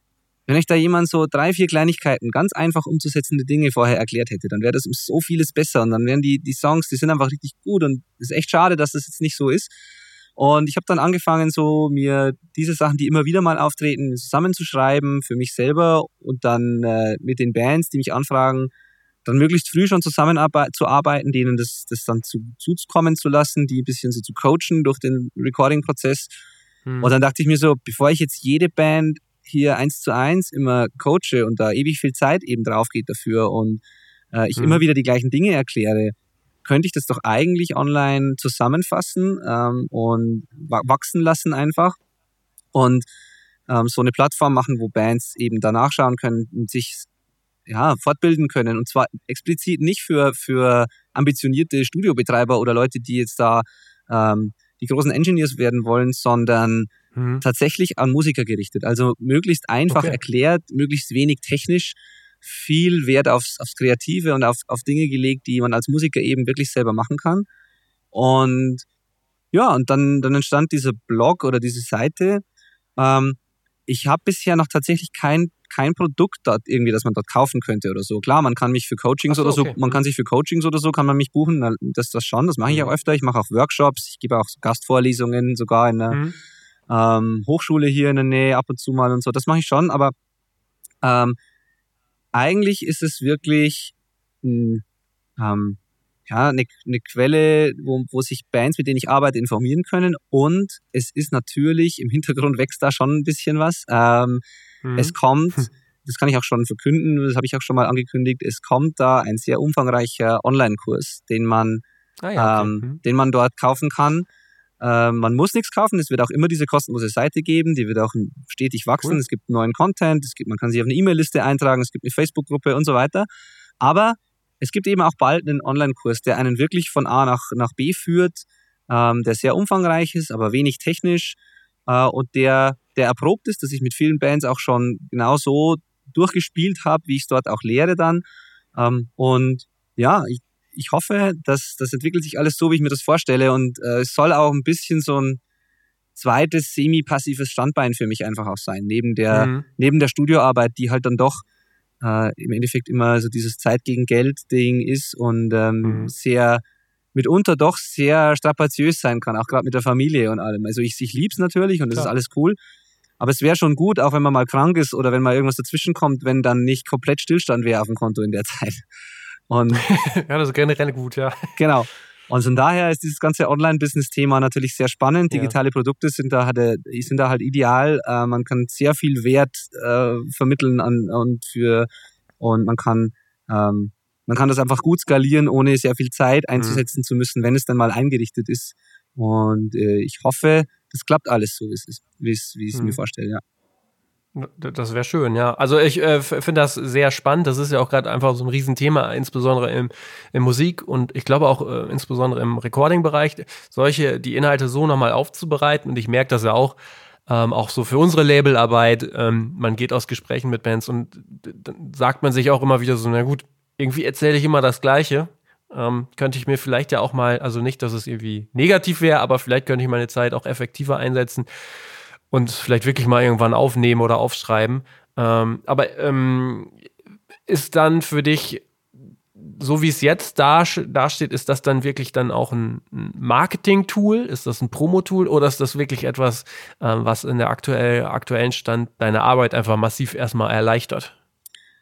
wenn euch da jemand so drei, vier Kleinigkeiten, ganz einfach umzusetzende Dinge vorher erklärt hätte, dann wäre das um so vieles besser und dann wären die, die Songs, die sind einfach richtig gut und es ist echt schade, dass das jetzt nicht so ist. Und ich habe dann angefangen, so mir diese Sachen, die immer wieder mal auftreten, zusammenzuschreiben für mich selber und dann äh, mit den Bands, die mich anfragen, dann möglichst früh schon zusammenzuarbeiten, denen das, das dann zu, zukommen zu lassen, die ein bisschen so zu coachen durch den Recording-Prozess. Hm. Und dann dachte ich mir so, bevor ich jetzt jede Band hier eins zu eins immer coache und da ewig viel Zeit eben drauf geht dafür und äh, ich hm. immer wieder die gleichen Dinge erkläre, könnte ich das doch eigentlich online zusammenfassen ähm, und wachsen lassen einfach und ähm, so eine Plattform machen, wo Bands eben danach schauen können und sich ja, fortbilden können. Und zwar explizit nicht für, für ambitionierte Studiobetreiber oder Leute, die jetzt da ähm, die großen Engineers werden wollen, sondern mhm. tatsächlich an Musiker gerichtet. Also möglichst einfach okay. erklärt, möglichst wenig technisch, viel Wert aufs, aufs Kreative und auf, auf Dinge gelegt, die man als Musiker eben wirklich selber machen kann. Und ja, und dann, dann entstand dieser Blog oder diese Seite. Ähm, ich habe bisher noch tatsächlich kein, kein Produkt dort irgendwie, das man dort kaufen könnte oder so. Klar, man kann mich für Coachings so, oder so, okay. man kann mhm. sich für Coachings oder so, kann man mich buchen. Das das schon, das mache ich auch mhm. öfter. Ich mache auch Workshops, ich gebe auch Gastvorlesungen, sogar in der mhm. ähm, Hochschule hier in der Nähe ab und zu mal und so. Das mache ich schon, aber ähm, eigentlich ist es wirklich ein, ähm, ja, eine, eine Quelle, wo, wo sich Bands, mit denen ich arbeite, informieren können. Und es ist natürlich, im Hintergrund wächst da schon ein bisschen was. Ähm, mhm. Es kommt, das kann ich auch schon verkünden, das habe ich auch schon mal angekündigt, es kommt da ein sehr umfangreicher Online-Kurs, den man, ah, ja, okay. ähm, mhm. den man dort kaufen kann. Äh, man muss nichts kaufen, es wird auch immer diese kostenlose Seite geben, die wird auch stetig wachsen. Cool. Es gibt neuen Content, es gibt, man kann sich auf eine E-Mail-Liste eintragen, es gibt eine Facebook-Gruppe und so weiter. Aber es gibt eben auch bald einen Online-Kurs, der einen wirklich von A nach, nach B führt, ähm, der sehr umfangreich ist, aber wenig technisch äh, und der, der erprobt ist, dass ich mit vielen Bands auch schon genau so durchgespielt habe, wie ich es dort auch lehre dann. Ähm, und ja, ich, ich hoffe, dass das entwickelt sich alles so, wie ich mir das vorstelle. Und äh, es soll auch ein bisschen so ein zweites semi-passives Standbein für mich einfach auch sein, neben der, mhm. neben der Studioarbeit, die halt dann doch äh, im Endeffekt immer so dieses Zeit gegen Geld-Ding ist und ähm, mhm. sehr mitunter doch sehr strapaziös sein kann, auch gerade mit der Familie und allem. Also ich, ich lieb's natürlich und es ist alles cool. Aber es wäre schon gut, auch wenn man mal krank ist oder wenn mal irgendwas dazwischen kommt, wenn dann nicht komplett Stillstand wäre auf dem Konto in der (laughs) Zeit. Und (laughs) ja, das ist generell gut, ja. Genau. Und von daher ist dieses ganze Online-Business-Thema natürlich sehr spannend. Digitale ja. Produkte sind da, halt, sind da halt ideal. Äh, man kann sehr viel Wert äh, vermitteln an, und für und man kann ähm, man kann das einfach gut skalieren, ohne sehr viel Zeit mhm. einzusetzen mhm. zu müssen, wenn es dann mal eingerichtet ist. Und äh, ich hoffe, das klappt alles so, wie es ist, wie ich es mhm. mir vorstelle, ja. Das wäre schön, ja. Also ich äh, finde das sehr spannend. Das ist ja auch gerade einfach so ein Riesenthema, insbesondere im, im Musik und ich glaube auch äh, insbesondere im Recording-Bereich, solche, die Inhalte so nochmal aufzubereiten. Und ich merke das ja auch, ähm, auch so für unsere Labelarbeit. Ähm, man geht aus Gesprächen mit Bands und dann sagt man sich auch immer wieder so, na gut, irgendwie erzähle ich immer das Gleiche. Ähm, könnte ich mir vielleicht ja auch mal, also nicht, dass es irgendwie negativ wäre, aber vielleicht könnte ich meine Zeit auch effektiver einsetzen und vielleicht wirklich mal irgendwann aufnehmen oder aufschreiben. Ähm, aber ähm, ist dann für dich, so wie es jetzt da, dasteht, ist das dann wirklich dann auch ein Marketing-Tool? Ist das ein Promo-Tool oder ist das wirklich etwas, ähm, was in der aktuell, aktuellen Stand deine Arbeit einfach massiv erstmal erleichtert?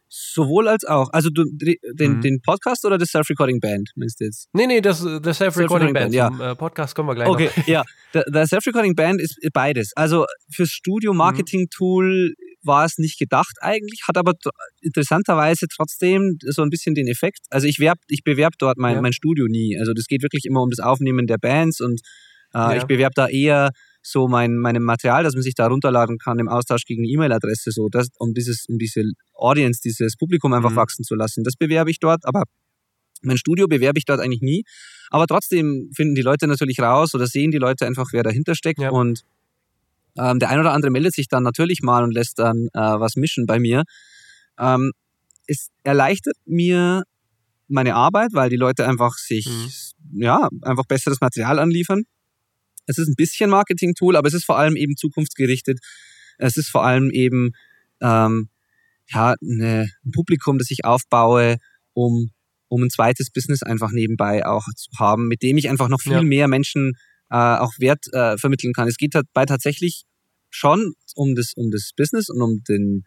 Sowohl als auch. Also du, den, mhm. den Podcast oder das Self-Recording Band, meinst du jetzt? Nee, nee, das, das Self-Recording Self Band. Ja. Zum, äh, Podcast kommen wir gleich Okay, noch. (laughs) ja. Der, der Self-Recording Band ist beides. Also fürs Studio-Marketing-Tool, war es nicht gedacht eigentlich, hat aber interessanterweise trotzdem so ein bisschen den Effekt. Also ich werb, ich bewerbe dort mein, ja. mein Studio nie. Also das geht wirklich immer um das Aufnehmen der Bands und äh, ja. ich bewerbe da eher so mein, mein Material, das man sich da runterladen kann im Austausch gegen E-Mail-Adresse, so das, um dieses, um diese Audience, dieses Publikum einfach mhm. wachsen zu lassen. Das bewerbe ich dort, aber mein Studio bewerbe ich dort eigentlich nie. Aber trotzdem finden die Leute natürlich raus oder sehen die Leute einfach, wer dahinter steckt. Ja. Und ähm, der ein oder andere meldet sich dann natürlich mal und lässt dann äh, was mischen bei mir. Ähm, es erleichtert mir meine Arbeit, weil die Leute einfach sich, mhm. ja, einfach besseres Material anliefern. Es ist ein bisschen Marketing-Tool, aber es ist vor allem eben zukunftsgerichtet. Es ist vor allem eben ähm, ja, eine, ein Publikum, das ich aufbaue, um, um ein zweites Business einfach nebenbei auch zu haben, mit dem ich einfach noch viel ja. mehr Menschen äh, auch Wert äh, vermitteln kann. Es geht dabei tatsächlich schon um das, um das Business und um den,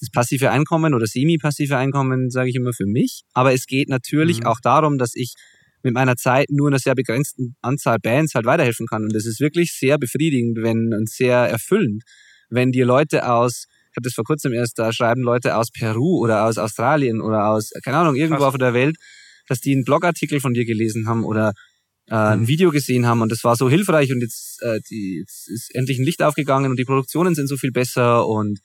das passive Einkommen oder semi-passive Einkommen, sage ich immer, für mich. Aber es geht natürlich mhm. auch darum, dass ich mit meiner Zeit nur einer sehr begrenzten Anzahl Bands halt weiterhelfen kann. Und das ist wirklich sehr befriedigend wenn, und sehr erfüllend, wenn dir Leute aus, ich habe das vor kurzem erst, da schreiben Leute aus Peru oder aus Australien oder aus, keine Ahnung, irgendwo Krass. auf der Welt, dass die einen Blogartikel von dir gelesen haben oder äh, ein mhm. Video gesehen haben und das war so hilfreich und jetzt, äh, die, jetzt ist endlich ein Licht aufgegangen und die Produktionen sind so viel besser und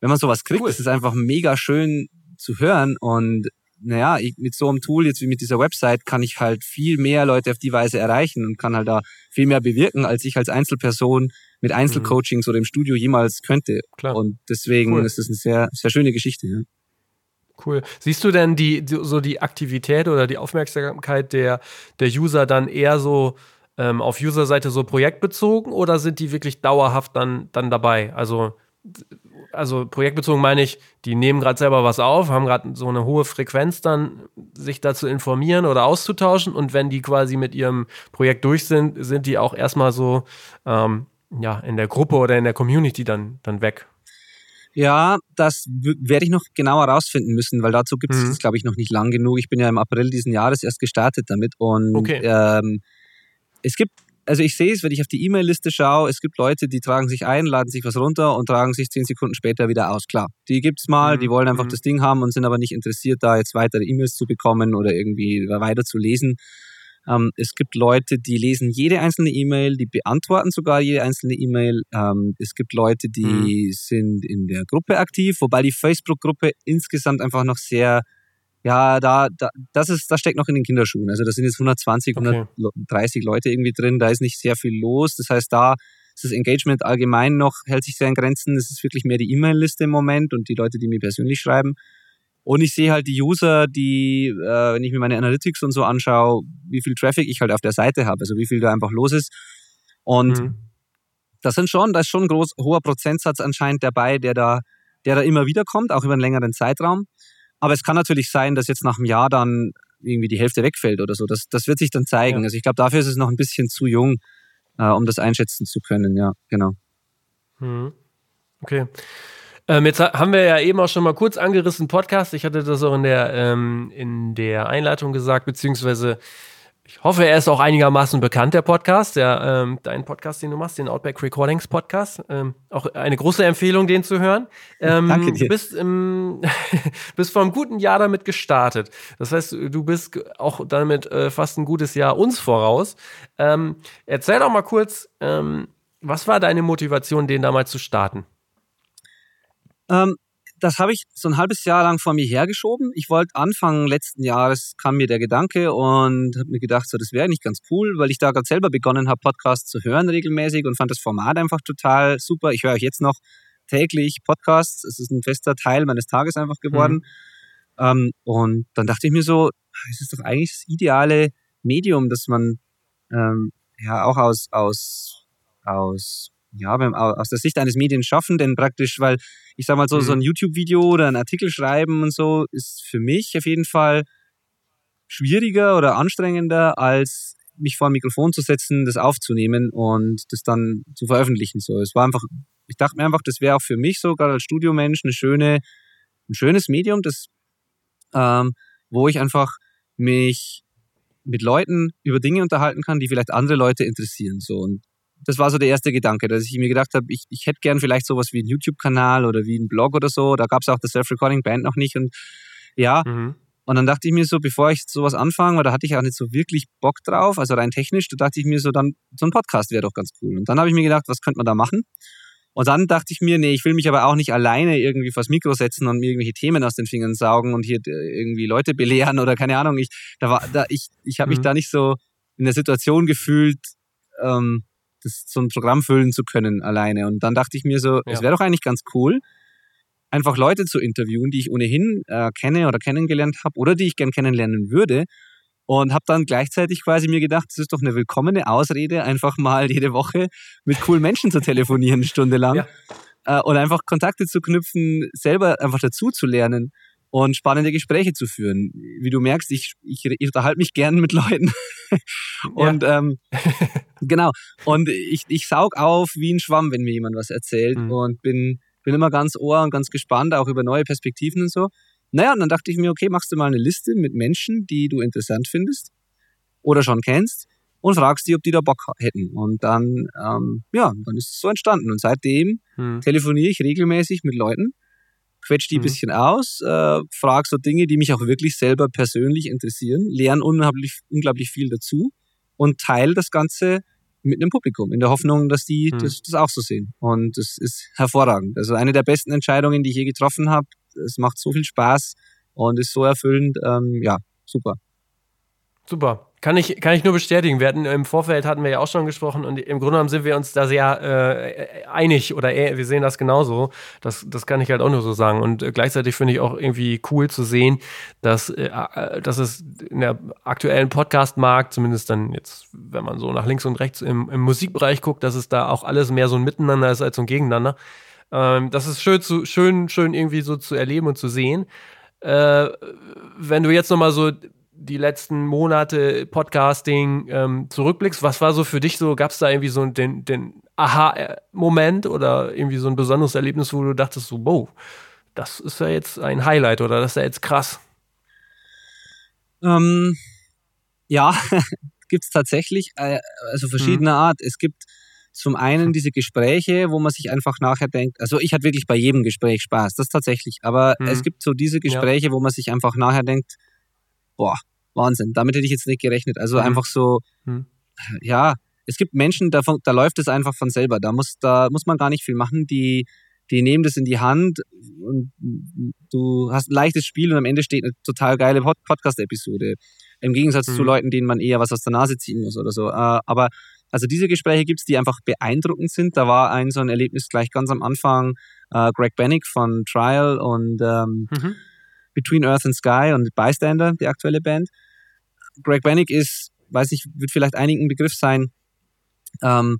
wenn man sowas kriegt, cool. ist es einfach mega schön zu hören und naja, ich, mit so einem Tool, jetzt wie mit dieser Website, kann ich halt viel mehr Leute auf die Weise erreichen und kann halt da viel mehr bewirken, als ich als Einzelperson mit Einzelcoachings mhm. oder im Studio jemals könnte. Klar. Und deswegen cool. ist das eine sehr, sehr schöne Geschichte. Ja. Cool. Siehst du denn die, so die Aktivität oder die Aufmerksamkeit der, der User dann eher so ähm, auf User-Seite so projektbezogen oder sind die wirklich dauerhaft dann, dann dabei? Also also projektbezogen meine ich, die nehmen gerade selber was auf, haben gerade so eine hohe Frequenz dann, sich dazu informieren oder auszutauschen und wenn die quasi mit ihrem Projekt durch sind, sind die auch erstmal so ähm, ja, in der Gruppe oder in der Community dann, dann weg. Ja, das werde ich noch genauer rausfinden müssen, weil dazu gibt es, mhm. glaube ich, noch nicht lang genug. Ich bin ja im April diesen Jahres erst gestartet damit und okay. ähm, es gibt also ich sehe es, wenn ich auf die E-Mail-Liste schaue, es gibt Leute, die tragen sich ein, laden sich was runter und tragen sich zehn Sekunden später wieder aus. Klar, die gibt's mal, die mhm, wollen einfach mhm. das Ding haben und sind aber nicht interessiert, da jetzt weitere E-Mails zu bekommen oder irgendwie weiter zu lesen. Ähm, es gibt Leute, die lesen jede einzelne E-Mail, die beantworten sogar jede einzelne E-Mail. Ähm, es gibt Leute, die mhm. sind in der Gruppe aktiv, wobei die Facebook-Gruppe insgesamt einfach noch sehr ja, da, da, das ist, das steckt noch in den Kinderschuhen. Also da sind jetzt 120, okay. 130 Leute irgendwie drin, da ist nicht sehr viel los. Das heißt, da ist das Engagement allgemein noch, hält sich sehr in Grenzen. Es ist wirklich mehr die E-Mail-Liste im Moment und die Leute, die mir persönlich schreiben. Und ich sehe halt die User, die, äh, wenn ich mir meine Analytics und so anschaue, wie viel Traffic ich halt auf der Seite habe, also wie viel da einfach los ist. Und mhm. das sind schon, da ist schon ein groß, hoher Prozentsatz anscheinend dabei, der da, der da immer wieder kommt, auch über einen längeren Zeitraum. Aber es kann natürlich sein, dass jetzt nach einem Jahr dann irgendwie die Hälfte wegfällt oder so. Das, das wird sich dann zeigen. Ja. Also ich glaube, dafür ist es noch ein bisschen zu jung, äh, um das einschätzen zu können. Ja, genau. Hm. Okay. Ähm, jetzt haben wir ja eben auch schon mal kurz angerissen Podcast. Ich hatte das auch in der, ähm, in der Einleitung gesagt, beziehungsweise ich hoffe, er ist auch einigermaßen bekannt, der Podcast, der, ähm, dein Podcast, den du machst, den Outback Recordings Podcast. Ähm, auch eine große Empfehlung, den zu hören. Ähm, Danke dir. Du bist, im, (laughs) bist vor einem guten Jahr damit gestartet. Das heißt, du bist auch damit äh, fast ein gutes Jahr uns voraus. Ähm, erzähl doch mal kurz, ähm, was war deine Motivation, den damals zu starten? Ähm, das habe ich so ein halbes Jahr lang vor mir hergeschoben. Ich wollte Anfang letzten Jahres kam mir der Gedanke und habe mir gedacht, so das wäre nicht ganz cool, weil ich da gerade selber begonnen habe, Podcasts zu hören regelmäßig und fand das Format einfach total super. Ich höre euch jetzt noch täglich Podcasts. Es ist ein fester Teil meines Tages einfach geworden. Mhm. Ähm, und dann dachte ich mir so, es ist doch eigentlich das ideale Medium, dass man ähm, ja auch aus aus aus ja, aus der Sicht eines Medienschaffenden praktisch, weil ich sag mal so, mhm. so ein. YouTube-Video oder ein Artikel schreiben und so ist für mich auf jeden Fall schwieriger oder anstrengender, als mich vor ein Mikrofon zu setzen, das aufzunehmen und das dann zu veröffentlichen. So, es war einfach, ich dachte mir einfach, das wäre auch für mich so, gerade als Studiomensch, eine schöne, ein schönes Medium, das, ähm, wo ich einfach mich mit Leuten über Dinge unterhalten kann, die vielleicht andere Leute interessieren. So und das war so der erste Gedanke, dass ich mir gedacht habe, ich, ich hätte gern vielleicht sowas wie einen YouTube-Kanal oder wie einen Blog oder so. Da gab es auch das Self-Recording-Band noch nicht. Und ja, mhm. und dann dachte ich mir so, bevor ich sowas anfange, weil da hatte ich auch nicht so wirklich Bock drauf, also rein technisch, da dachte ich mir so, dann so ein Podcast wäre doch ganz cool. Und dann habe ich mir gedacht, was könnte man da machen? Und dann dachte ich mir, nee, ich will mich aber auch nicht alleine irgendwie vors Mikro setzen und mir irgendwelche Themen aus den Fingern saugen und hier äh, irgendwie Leute belehren oder keine Ahnung. Ich, da war, da, ich, ich habe mhm. mich da nicht so in der Situation gefühlt, ähm, das, so ein Programm füllen zu können alleine. Und dann dachte ich mir so, es wäre doch eigentlich ganz cool, einfach Leute zu interviewen, die ich ohnehin äh, kenne oder kennengelernt habe oder die ich gern kennenlernen würde. Und habe dann gleichzeitig quasi mir gedacht, es ist doch eine willkommene Ausrede, einfach mal jede Woche mit coolen Menschen zu telefonieren, eine Stunde lang. Ja. Äh, und einfach Kontakte zu knüpfen, selber einfach dazu zu lernen und spannende Gespräche zu führen. Wie du merkst, ich, ich, ich unterhalte mich gern mit Leuten. (laughs) und ja. ähm, (laughs) genau. Und ich, ich saug auf wie ein Schwamm, wenn mir jemand was erzählt mhm. und bin, bin immer ganz ohr und ganz gespannt, auch über neue Perspektiven und so. Naja, und dann dachte ich mir, okay, machst du mal eine Liste mit Menschen, die du interessant findest oder schon kennst und fragst die, ob die da Bock hätten. Und dann, ähm, ja, dann ist es so entstanden. Und seitdem hm. telefoniere ich regelmäßig mit Leuten quetsch die mhm. ein bisschen aus, äh, frag so Dinge, die mich auch wirklich selber persönlich interessieren, lerne unglaublich, unglaublich viel dazu und teile das Ganze mit einem Publikum, in der Hoffnung, dass die mhm. das, das auch so sehen. Und das ist hervorragend. Also eine der besten Entscheidungen, die ich je getroffen habe. Es macht so viel Spaß und ist so erfüllend. Ähm, ja, super. Super. Kann ich, kann ich nur bestätigen. Wir hatten im Vorfeld hatten wir ja auch schon gesprochen und im Grunde genommen sind wir uns da sehr äh, einig oder äh, wir sehen das genauso. Das, das kann ich halt auch nur so sagen. Und äh, gleichzeitig finde ich auch irgendwie cool zu sehen, dass, äh, äh, dass es in der aktuellen Podcast-Markt, zumindest dann jetzt, wenn man so nach links und rechts im, im Musikbereich guckt, dass es da auch alles mehr so ein Miteinander ist als so ein Gegeneinander. Ähm, das ist schön, zu, schön, schön irgendwie so zu erleben und zu sehen. Äh, wenn du jetzt nochmal so die letzten Monate Podcasting ähm, zurückblickst, was war so für dich so, gab es da irgendwie so den, den Aha-Moment oder irgendwie so ein besonderes Erlebnis, wo du dachtest so, wow, das ist ja jetzt ein Highlight oder das ist ja jetzt krass? Ähm, ja, (laughs) gibt es tatsächlich, äh, also verschiedene hm. Art. Es gibt zum einen diese Gespräche, wo man sich einfach nachher denkt, also ich hatte wirklich bei jedem Gespräch Spaß, das tatsächlich, aber hm. es gibt so diese Gespräche, ja. wo man sich einfach nachher denkt, boah, Wahnsinn. Damit hätte ich jetzt nicht gerechnet. Also mhm. einfach so, mhm. ja, es gibt Menschen, da, da läuft es einfach von selber. Da muss, da muss man gar nicht viel machen. Die, die nehmen das in die Hand und du hast ein leichtes Spiel und am Ende steht eine total geile Podcast-Episode. Im Gegensatz mhm. zu Leuten, denen man eher was aus der Nase ziehen muss oder so. Äh, aber also diese Gespräche gibt's, die einfach beeindruckend sind. Da war ein so ein Erlebnis gleich ganz am Anfang. Äh, Greg Bennick von Trial und ähm, mhm. Between Earth and Sky und Bystander, die aktuelle Band. Greg Bannick ist, weiß ich, wird vielleicht einigen Begriff sein, ähm,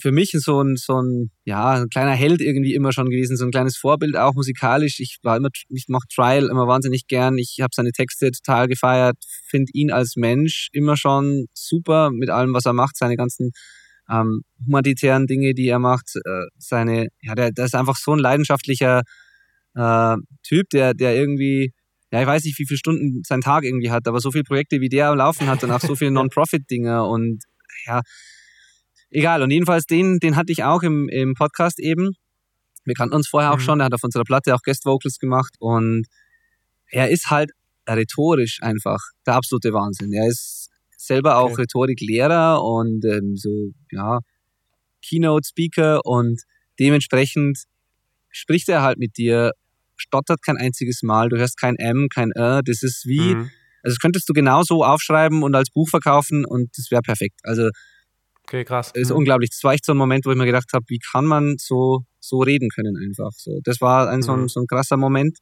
für mich so ein, so ein, ja, ein kleiner Held irgendwie immer schon gewesen, so ein kleines Vorbild auch musikalisch. Ich war immer, ich mache Trial immer wahnsinnig gern. Ich habe seine Texte total gefeiert, finde ihn als Mensch immer schon super mit allem, was er macht, seine ganzen ähm, humanitären Dinge, die er macht, äh, seine, ja, der, der ist einfach so ein leidenschaftlicher äh, Typ, der, der irgendwie, ja, ich weiß nicht, wie viele Stunden sein Tag irgendwie hat, aber so viele Projekte wie der am Laufen hat und auch so viele (laughs) Non-Profit-Dinge und ja, egal. Und jedenfalls den, den hatte ich auch im, im Podcast eben. Wir kannten uns vorher auch mhm. schon, er hat auf unserer Platte auch Guest Vocals gemacht und er ist halt rhetorisch einfach der absolute Wahnsinn. Er ist selber auch okay. Rhetoriklehrer und ähm, so, ja, Keynote-Speaker und dementsprechend spricht er halt mit dir stottert kein einziges Mal, du hörst kein M, kein R, das ist wie, mhm. also das könntest du genauso aufschreiben und als Buch verkaufen und das wäre perfekt. Also Okay, krass. Das ist mhm. unglaublich. Das war echt so ein Moment, wo ich mir gedacht habe, wie kann man so, so reden können einfach. So, das war ein, so, ein, mhm. so ein krasser Moment.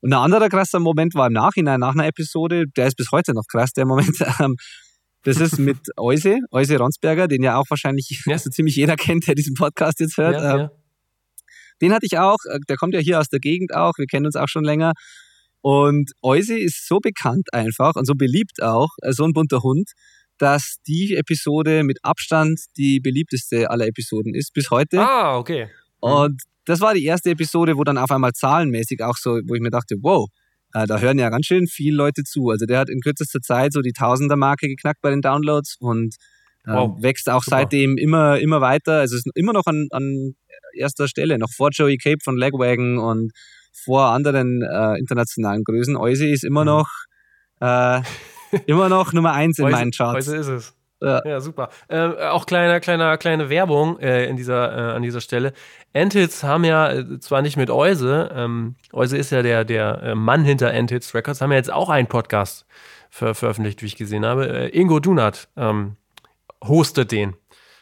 Und ein anderer krasser Moment war im Nachhinein, nach einer Episode, der ist bis heute noch krass, der Moment. (laughs) Ähm, das ist mit (laughs) Euse, Euse Ronsberger, den ja auch wahrscheinlich ja. so (laughs) ziemlich jeder kennt, der diesen Podcast jetzt hört. Ja, ähm, ja. Den hatte ich auch, äh, der kommt ja hier aus der Gegend auch, wir kennen uns auch schon länger. Und Eusi ist so bekannt einfach und so beliebt auch, äh, so ein bunter Hund, dass die Episode mit Abstand die beliebteste aller Episoden ist bis heute. Ah, okay. Mhm. Und das war die erste Episode, wo dann auf einmal zahlenmäßig auch so, wo ich mir dachte, wow, äh, da hören ja ganz schön viele Leute zu. Also der hat in kürzester Zeit so die Tausender-Marke geknackt bei den Downloads und Wow. wächst auch Super. seitdem immer, immer weiter. Also es ist immer noch an, an erster Stelle, noch vor Joey Cape von Legwagon und vor anderen äh, internationalen Größen. Euse ist immer mhm. noch äh, (laughs) immer noch Nummer eins in meinen Charts. Euse ist es. Ja, ja super. Äh, auch kleine, kleine, kleine Werbung äh, in dieser, äh, an dieser Stelle. Enthits haben ja äh, zwar nicht mit Euse, ähm, Euse ist ja der, der äh, Mann hinter Enthits Records, haben ja jetzt auch einen Podcast ver veröffentlicht, wie ich gesehen habe. Äh, Ingo Dunat ähm, hostet den.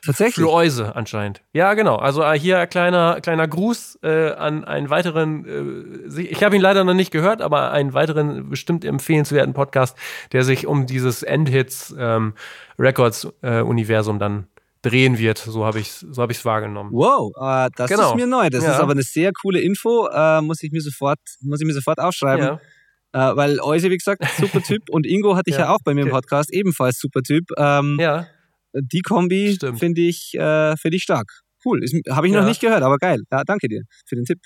Tatsächlich. Für Euse anscheinend. Ja, genau. Also äh, hier kleiner kleiner Gruß äh, an einen weiteren. Äh, ich habe ihn leider noch nicht gehört, aber einen weiteren bestimmt empfehlenswerten Podcast, der sich um dieses Endhits ähm, Records äh, Universum dann drehen wird. So habe ich so habe ich es wahrgenommen. Wow, äh, das genau. ist mir neu. Das ja. ist aber eine sehr coole Info. Äh, muss ich mir sofort muss ich mir sofort aufschreiben. Ja. Äh, weil Euse, wie gesagt, super Typ (laughs) und Ingo hatte ich ja, ja auch bei mir im Podcast, ebenfalls super Typ. Ähm, ja die Kombi finde ich, äh, find ich stark. Cool. Habe ich noch nicht gehört, aber geil. Ja, danke dir für den Tipp.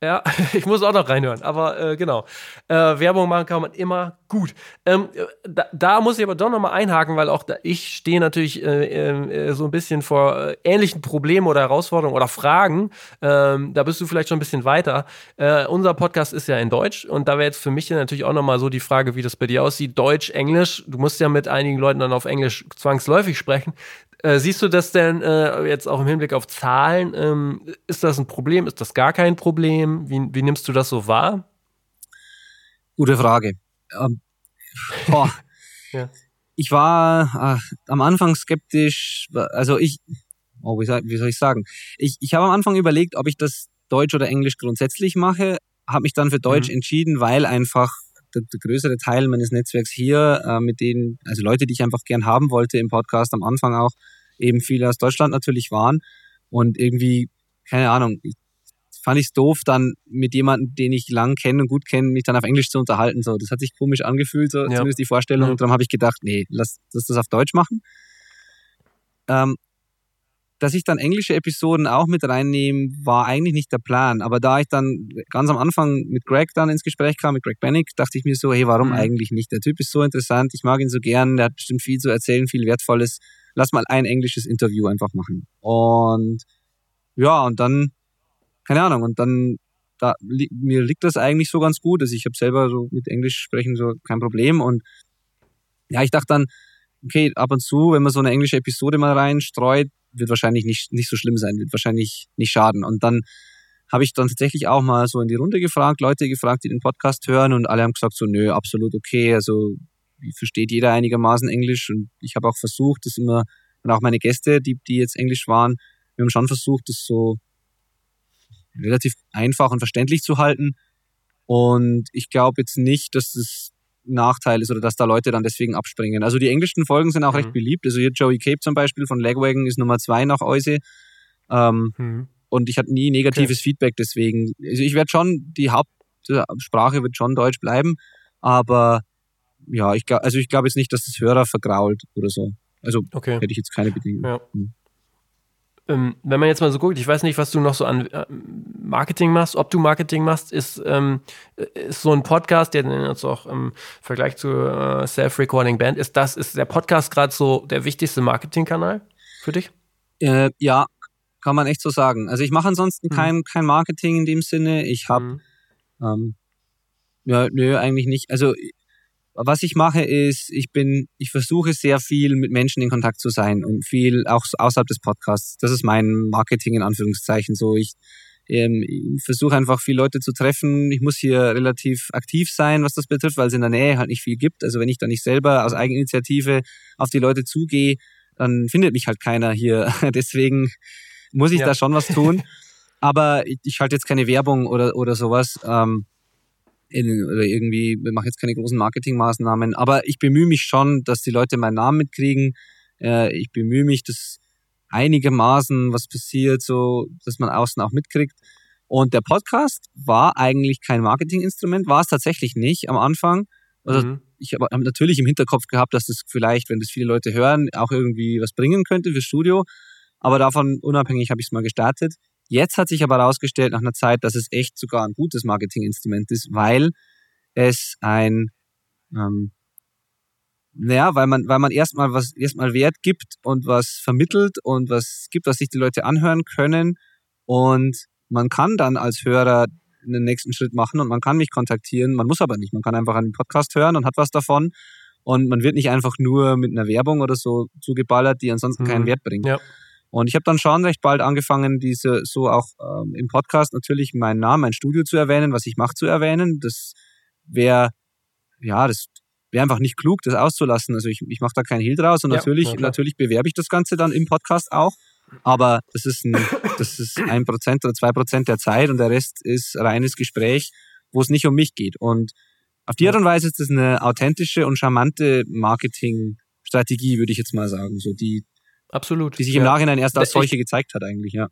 Ja, (laughs) ich muss auch noch reinhören, aber äh, genau. Äh, Werbung machen kann man immer gut. Ähm, da, da, muss ich aber doch nochmal einhaken, weil auch da, ich stehe natürlich äh, äh so ein bisschen vor äh, ähnlichen Problemen oder Herausforderungen oder Fragen. Ähm, da bist du vielleicht schon ein bisschen weiter. Äh, unser Podcast ist ja in Deutsch und da wäre jetzt für mich natürlich auch nochmal so die Frage, wie das bei dir aussieht. Deutsch, Englisch. Du musst ja mit einigen Leuten dann auf Englisch zwangsläufig sprechen. Äh, siehst du das denn äh, jetzt auch im Hinblick auf Zahlen? Ähm, ist das ein Problem? Ist das gar kein Problem? Wie, wie nimmst du das so wahr? Gute Frage. Ähm, (laughs) ja. Ich war äh, am Anfang skeptisch. Also ich, oh, wie, soll, wie soll ich sagen? Ich, ich habe am Anfang überlegt, ob ich das Deutsch oder Englisch grundsätzlich mache. Habe mich dann für Deutsch mhm. entschieden, weil einfach der, der größere Teil meines Netzwerks hier, äh, mit denen, also Leute, die ich einfach gern haben wollte im Podcast am Anfang auch, eben viele aus Deutschland natürlich waren. Und irgendwie, keine Ahnung, fand ich es doof, dann mit jemandem, den ich lang kenne und gut kenne, mich dann auf Englisch zu unterhalten. So, das hat sich komisch angefühlt, so, ja. zumindest die Vorstellung. Mhm. Und darum habe ich gedacht, nee, lass, lass das auf Deutsch machen. Ähm, dass ich dann englische Episoden auch mit reinnehme, war eigentlich nicht der Plan. Aber da ich dann ganz am Anfang mit Greg dann ins Gespräch kam, mit Greg Bennick, dachte ich mir so, hey, warum mhm. eigentlich nicht? Der Typ ist so interessant, ich mag ihn so gern, der hat bestimmt viel zu erzählen, viel Wertvolles. Lass mal ein englisches Interview einfach machen. Und ja, und dann, keine Ahnung, und dann, da, mir liegt das eigentlich so ganz gut. Also ich habe selber so mit Englisch sprechen so kein Problem. Und ja, ich dachte dann, okay, ab und zu, wenn man so eine englische Episode mal reinstreut, wird wahrscheinlich nicht, nicht so schlimm sein, wird wahrscheinlich nicht schaden. Und dann habe ich dann tatsächlich auch mal so in die Runde gefragt, Leute gefragt, die den Podcast hören und alle haben gesagt so, nö, absolut okay, also versteht jeder einigermaßen Englisch und ich habe auch versucht, das immer, und auch meine Gäste, die, die jetzt Englisch waren, wir haben schon versucht, das so relativ einfach und verständlich zu halten. Und ich glaube jetzt nicht, dass das Nachteil ist oder dass da Leute dann deswegen abspringen. Also die englischen Folgen sind auch mhm. recht beliebt. Also hier Joey Cape zum Beispiel von Legwagon ist Nummer zwei nach Euse. Ähm, mhm. Und ich hatte nie negatives okay. Feedback deswegen. Also ich werde schon, die Hauptsprache wird schon Deutsch bleiben, aber ja, ich glaube, also ich glaube jetzt nicht, dass das Hörer vergrault oder so. Also okay. hätte ich jetzt keine Bedingungen. Ja. Mhm ähm, wenn man jetzt mal so guckt, ich weiß nicht, was du noch so an äh, Marketing machst, ob du Marketing machst, ist, ähm, ist so ein Podcast, der jetzt auch im Vergleich zu äh, Self-Recording Band, ist das, ist der Podcast gerade so der wichtigste Marketingkanal für dich? Äh, ja, kann man echt so sagen. Also ich mache ansonsten hm. kein, kein Marketing in dem Sinne. Ich habe, hm. ähm, ja, nö, eigentlich nicht. Also was ich mache ist, ich bin, ich versuche sehr viel mit Menschen in Kontakt zu sein und viel auch außerhalb des Podcasts. Das ist mein Marketing in Anführungszeichen. So ich, ähm, ich versuche einfach viele Leute zu treffen. Ich muss hier relativ aktiv sein, was das betrifft, weil es in der Nähe halt nicht viel gibt. Also wenn ich da nicht selber aus Eigeninitiative auf die Leute zugehe, dann findet mich halt keiner hier. (laughs) Deswegen muss ich ja. da schon was tun. (laughs) Aber ich, ich halte jetzt keine Werbung oder, oder sowas. Ähm, in, oder irgendwie, wir machen jetzt keine großen Marketingmaßnahmen, aber ich bemühe mich schon, dass die Leute meinen Namen mitkriegen. Äh, ich bemühe mich, dass einigermaßen was passiert, so dass man außen auch mitkriegt. Und der Podcast war eigentlich kein Marketinginstrument, war es tatsächlich nicht am Anfang. Also mhm. ich habe natürlich im Hinterkopf gehabt, dass das vielleicht, wenn das viele Leute hören, auch irgendwie was bringen könnte fürs Studio. Aber davon unabhängig habe ich es mal gestartet. Jetzt hat sich aber herausgestellt nach einer Zeit, dass es echt sogar ein gutes Marketinginstrument ist, weil es ein, ähm, naja, weil man, weil man erstmal was, erstmal Wert gibt und was vermittelt und was gibt, was sich die Leute anhören können. Und man kann dann als Hörer den nächsten Schritt machen und man kann mich kontaktieren. Man muss aber nicht. Man kann einfach einen Podcast hören und hat was davon. Und man wird nicht einfach nur mit einer Werbung oder so zugeballert, die ansonsten mhm. keinen Wert bringt. Ja. Und ich habe dann schon recht bald angefangen, diese so auch ähm, im Podcast natürlich meinen Namen, mein Studio zu erwähnen, was ich mache zu erwähnen. Das wäre ja, das wäre einfach nicht klug, das auszulassen. Also ich, ich mache da keinen Hehl draus und ja, natürlich, natürlich bewerbe ich das Ganze dann im Podcast auch. Aber das ist ein, das ist ein Prozent oder zwei Prozent der Zeit und der Rest ist reines Gespräch, wo es nicht um mich geht. Und auf die Art und Weise ist das eine authentische und charmante Marketingstrategie, würde ich jetzt mal sagen. So die, Absolut. Die sich im ja. Nachhinein erst als solche gezeigt hat, eigentlich, ja.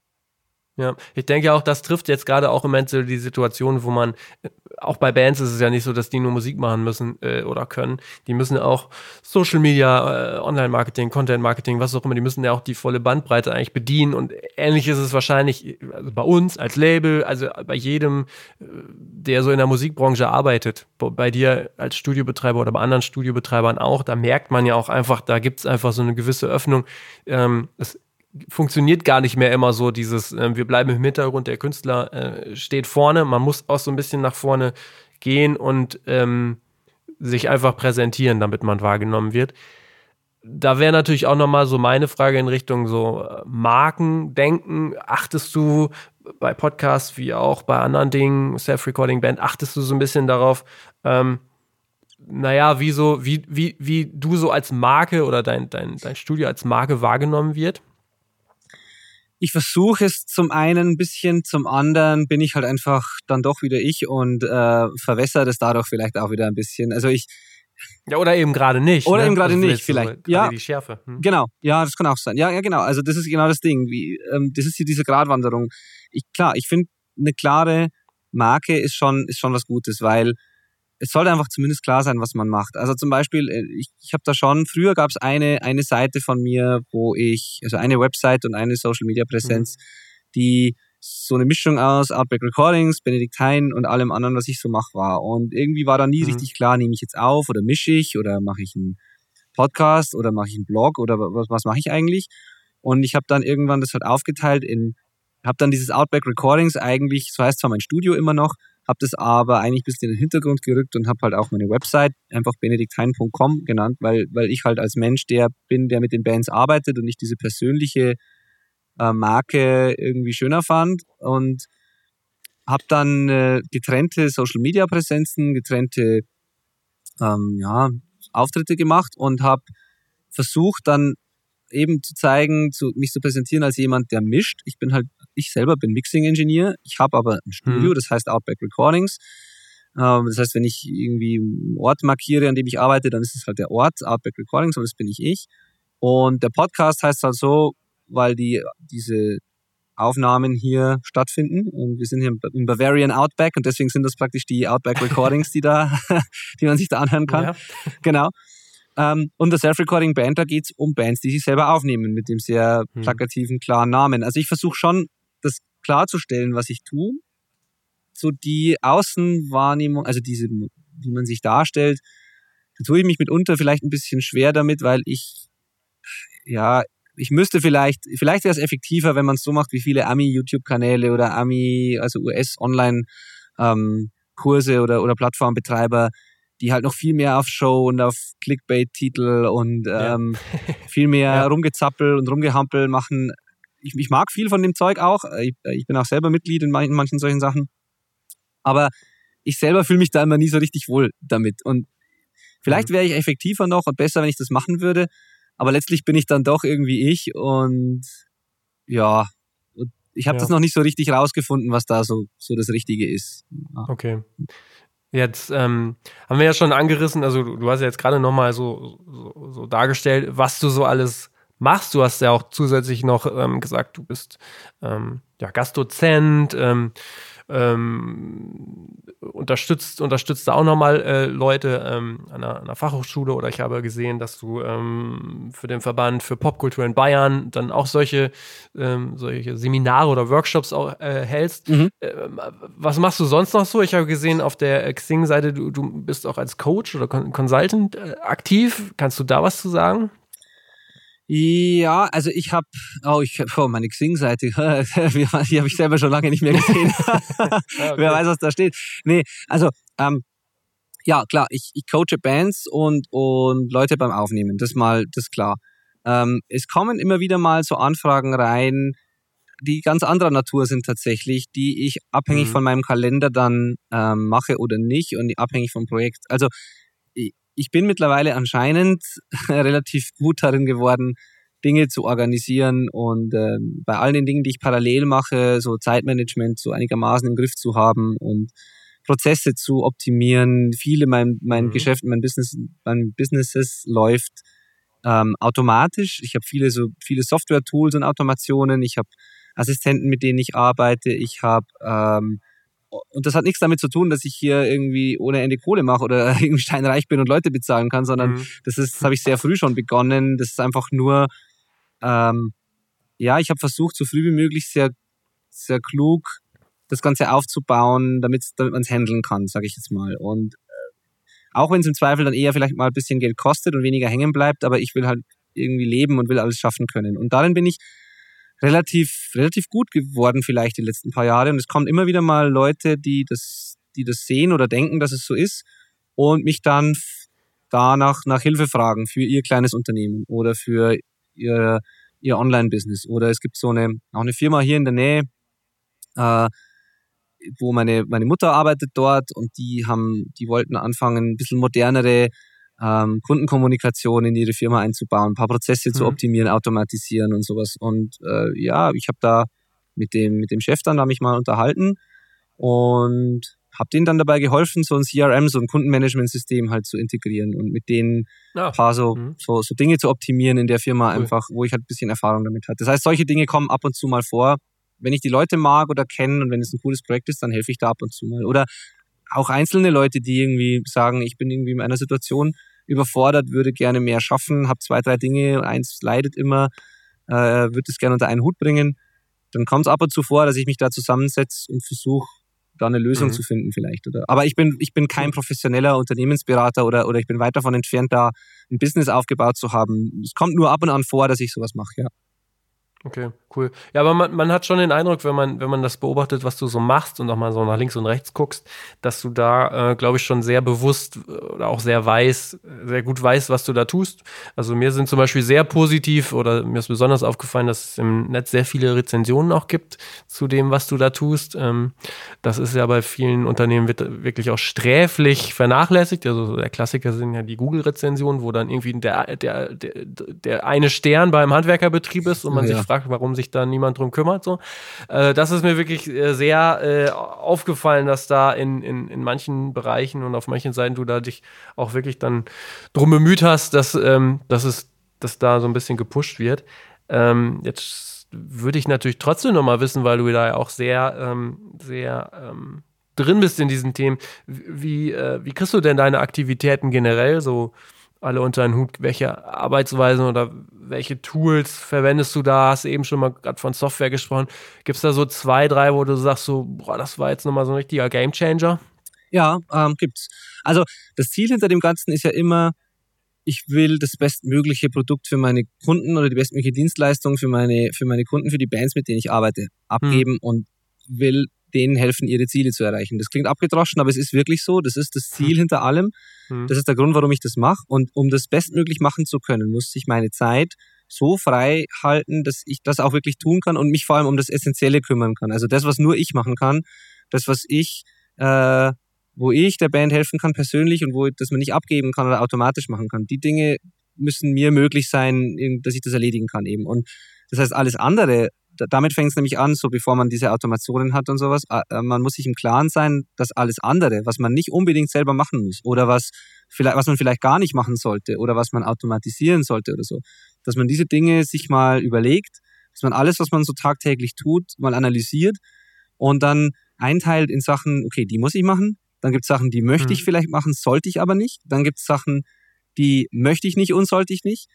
Ja, ich denke auch, das trifft jetzt gerade auch im Moment so die Situation, wo man, äh, auch bei Bands ist es ja nicht so, dass die nur Musik machen müssen äh, oder können. Die müssen auch Social Media, äh, Online-Marketing, Content-Marketing, was auch immer, die müssen ja auch die volle Bandbreite eigentlich bedienen. Und ähnlich ist es wahrscheinlich also bei uns als Label, also bei jedem, äh, der so in der Musikbranche arbeitet, bei dir als Studiobetreiber oder bei anderen Studiobetreibern auch, da merkt man ja auch einfach, da gibt es einfach so eine gewisse Öffnung. Ähm, es funktioniert gar nicht mehr immer so dieses, äh, wir bleiben im Hintergrund, der Künstler äh, steht vorne, man muss auch so ein bisschen nach vorne gehen und ähm, sich einfach präsentieren, damit man wahrgenommen wird. Da wäre natürlich auch nochmal so meine Frage in Richtung so äh, Markendenken. Achtest du bei Podcasts wie auch bei anderen Dingen, Self-Recording-Band, achtest du so ein bisschen darauf, ähm, naja, wie so, wie, wie, wie du so als Marke oder dein, dein, dein Studio als Marke wahrgenommen wird? Ich versuche es zum einen ein bisschen, zum anderen bin ich halt einfach dann doch wieder ich und äh, verwässere das dadurch vielleicht auch wieder ein bisschen. Also ich ja, oder eben gerade nicht. Oder ne? eben gerade also nicht, vielleicht. So, ja, die Schärfe. Hm. Genau, ja, das kann auch sein. Ja, ja, genau. Also das ist genau das Ding. Wie, ähm, das ist hier diese Gratwanderung. Ich, klar, ich finde, eine klare Marke ist schon, ist schon was Gutes, weil es sollte einfach zumindest klar sein, was man macht. Also zum Beispiel, äh, ich, ich habe da schon, früher gab es eine, eine Seite von mir, wo ich, also eine Website und eine Social Media Präsenz, mhm. die so eine Mischung aus Outback Recordings, Benedikt Hein und allem anderen, was ich so mache, war. Und irgendwie war da nie mhm. richtig klar, nehme ich jetzt auf oder mische ich oder mache ich einen Podcast oder mache ich einen Blog oder was, was mache ich eigentlich? Und ich habe dann irgendwann das halt aufgeteilt in, habe dann dieses Outback Recordings eigentlich, so heißt zwar mein Studio immer noch, habe das aber eigentlich bis in den Hintergrund gerückt und habe halt auch meine Website einfach benedikthein.com genannt, weil, weil ich halt als Mensch der bin, der mit den Bands arbeitet und nicht diese persönliche äh, Marke irgendwie schöner fand und habe dann äh, getrennte Social Media Präsenzen, getrennte ähm, ja, Auftritte gemacht und habe versucht dann eben zu zeigen, zu, mich zu präsentieren als jemand, der mischt. Ich bin halt, ich selber bin Mixing-Engineer. Ich habe aber ein Studio, mhm. das heißt Outback Recordings. Ähm, das heißt, wenn ich irgendwie einen Ort markiere, an dem ich arbeite, dann ist es halt der Ort, Outback Recordings, und das bin ich ich. Und der Podcast heißt halt so, weil die, diese Aufnahmen hier stattfinden. Und wir sind hier im Bavarian Outback und deswegen sind das praktisch die Outback Recordings, die da, (laughs) die man sich da anhören kann. Ja. Genau. Ähm, und der Self-Recording Band, da geht's um Bands, die sich selber aufnehmen, mit dem sehr hm. plakativen, klaren Namen. Also ich versuche schon, das klarzustellen, was ich tue. So die Außenwahrnehmung, also diese, wie man sich darstellt, da tue ich mich mitunter vielleicht ein bisschen schwer damit, weil ich, ja, ich müsste vielleicht, vielleicht wäre es effektiver, wenn man es so macht wie viele Ami-YouTube-Kanäle oder Ami, also US-Online-Kurse ähm, oder, oder Plattformbetreiber, die halt noch viel mehr auf Show und auf Clickbait-Titel und ähm, ja. (laughs) viel mehr ja. rumgezappel und rumgehampel machen. Ich, ich mag viel von dem Zeug auch. Ich, ich bin auch selber Mitglied in manchen, manchen solchen Sachen. Aber ich selber fühle mich da immer nie so richtig wohl damit. Und vielleicht mhm. wäre ich effektiver noch und besser, wenn ich das machen würde. Aber letztlich bin ich dann doch irgendwie ich und ja, ich habe ja. das noch nicht so richtig rausgefunden, was da so, so das Richtige ist. Ja. Okay. Jetzt ähm, haben wir ja schon angerissen, also du, du hast ja jetzt gerade nochmal so, so, so, dargestellt, was du so alles machst. Du hast ja auch zusätzlich noch ähm, gesagt, du bist ähm, ja, Gastdozent ähm, ähm, unterstützt, unterstützt da auch nochmal äh, Leute ähm, an, einer, einer, Fachhochschule oder ich habe gesehen, dass du ähm, für den Verband für Popkultur in Bayern dann auch solche, solche Seminare oder Workshops auch äh, hältst. Mhm. Äh, was machst du sonst noch so? Ich habe gesehen auf der Xing-Seite, du, du bist auch als Coach oder Consultant äh, aktiv. Kannst du da was zu sagen? Ja, also ich habe, oh, ich oh, meine Xing-Seite, (laughs) die habe ich selber schon lange nicht mehr gesehen. (laughs) (laughs) okay. Wer weiß, was da steht. Nee, also ähm, ja, klar, ich, ich coache Bands und, und Leute beim Aufnehmen, das mal, das ist klar. Ähm, es kommen immer wieder mal so Anfragen rein, die ganz anderer Natur sind tatsächlich, die ich abhängig mhm. von meinem Kalender dann ähm, mache oder nicht und abhängig vom Projekt. Also ich bin mittlerweile anscheinend (laughs) relativ gut darin geworden, Dinge zu organisieren und äh, bei all den Dingen, die ich parallel mache, so Zeitmanagement so einigermaßen im Griff zu haben und Prozesse zu optimieren. Viele mein mein mhm. Geschäft, mein Business, mein Businesses läuft ähm, automatisch. Ich habe viele so viele Software-Tools und Automationen. Ich habe Assistenten, mit denen ich arbeite. Ich habe ähm, und das hat nichts damit zu tun, dass ich hier irgendwie ohne Ende Kohle mache oder (laughs) irgendwie steinreich bin und Leute bezahlen kann, sondern mhm. das ist, das habe ich sehr früh schon begonnen. Das ist einfach nur, ähm, ja, ich habe versucht, so früh wie möglich sehr, sehr klug das Ganze aufzubauen, damit, damit man es handeln kann, sage ich jetzt mal. Und äh, auch wenn es im Zweifel dann eher vielleicht mal ein bisschen Geld kostet und weniger hängen bleibt, aber ich will halt irgendwie leben und will alles schaffen können. Und darin bin ich relativ, relativ gut geworden vielleicht die letzten paar Jahre. Und es kommen immer wieder mal Leute, die das, die das sehen oder denken, dass es so ist und mich dann danach nach Hilfe fragen für ihr kleines Unternehmen oder für ihr, ihr Online-Business. Oder es gibt so eine, auch eine Firma hier in der Nähe, äh, wo meine, meine Mutter arbeitet dort und die haben, die wollten anfangen, ein bisschen modernere ähm, Kundenkommunikation in ihre Firma einzubauen, ein paar Prozesse mhm. zu optimieren, automatisieren und sowas. Und äh, ja, ich habe da mit dem, mit dem Chef dann da mich mal unterhalten und habe denen dann dabei geholfen, so ein CRM, so ein Kundenmanagementsystem halt zu integrieren und mit denen ja. ein paar so, mhm. so, so Dinge zu optimieren in der Firma cool. einfach, wo ich halt ein bisschen Erfahrung damit hatte. Das heißt, solche Dinge kommen ab und zu mal vor. Wenn ich die Leute mag oder kenne und wenn es ein cooles Projekt ist, dann helfe ich da ab und zu mal. Oder auch einzelne Leute, die irgendwie sagen, ich bin irgendwie in einer Situation überfordert, würde gerne mehr schaffen, habe zwei, drei Dinge, eins leidet immer, äh, würde es gerne unter einen Hut bringen. Dann kommt es ab und zu vor, dass ich mich da zusammensetze und versuche, da eine Lösung mhm. zu finden vielleicht. Oder? Aber ich bin, ich bin kein professioneller Unternehmensberater oder, oder ich bin weit davon entfernt, da ein Business aufgebaut zu haben. Es kommt nur ab und an vor, dass ich sowas mache, ja. Okay, cool. Ja, aber man, man hat schon den Eindruck, wenn man, wenn man das beobachtet, was du so machst und auch mal so nach links und rechts guckst, dass du da, äh, glaube ich, schon sehr bewusst äh, oder auch sehr weiß, sehr gut weißt, was du da tust. Also mir sind zum Beispiel sehr positiv oder mir ist besonders aufgefallen, dass es im Netz sehr viele Rezensionen auch gibt zu dem, was du da tust. Ähm, das ist ja bei vielen Unternehmen wirklich auch sträflich vernachlässigt. Also der Klassiker sind ja die Google-Rezensionen, wo dann irgendwie der, der, der, der eine Stern beim Handwerkerbetrieb ist und man ja. sich fragt, warum sich da niemand drum kümmert. So. Äh, das ist mir wirklich äh, sehr äh, aufgefallen, dass da in, in, in manchen Bereichen und auf manchen Seiten du da dich auch wirklich dann drum bemüht hast, dass, ähm, dass es dass da so ein bisschen gepusht wird. Ähm, jetzt würde ich natürlich trotzdem noch mal wissen, weil du da ja auch sehr, ähm, sehr ähm, drin bist in diesen Themen. Wie, äh, wie kriegst du denn deine Aktivitäten generell so alle unter einen Hut? Welche Arbeitsweisen oder welche Tools verwendest du da? Hast du eben schon mal gerade von Software gesprochen. Gibt es da so zwei, drei, wo du sagst, so, boah, das war jetzt nochmal so ein richtiger Gamechanger? Ja, ähm, gibt's. Also das Ziel hinter dem Ganzen ist ja immer, ich will das bestmögliche Produkt für meine Kunden oder die bestmögliche Dienstleistung für meine, für meine Kunden, für die Bands, mit denen ich arbeite, abgeben hm. und will denen helfen, ihre Ziele zu erreichen. Das klingt abgedroschen, aber es ist wirklich so. Das ist das Ziel hm. hinter allem. Hm. Das ist der Grund, warum ich das mache. Und um das bestmöglich machen zu können, muss ich meine Zeit so frei halten, dass ich das auch wirklich tun kann und mich vor allem um das Essentielle kümmern kann. Also das, was nur ich machen kann, das, was ich, äh, wo ich der Band helfen kann persönlich und wo das man nicht abgeben kann oder automatisch machen kann. Die Dinge müssen mir möglich sein, dass ich das erledigen kann eben. Und das heißt, alles andere damit fängt es nämlich an, so bevor man diese Automationen hat und sowas. Äh, man muss sich im Klaren sein, dass alles andere, was man nicht unbedingt selber machen muss oder was vielleicht, was man vielleicht gar nicht machen sollte oder was man automatisieren sollte oder so, dass man diese Dinge sich mal überlegt, dass man alles, was man so tagtäglich tut, mal analysiert und dann einteilt in Sachen, okay, die muss ich machen. Dann gibt es Sachen, die möchte ich mhm. vielleicht machen, sollte ich aber nicht. Dann gibt es Sachen, die möchte ich nicht und sollte ich nicht.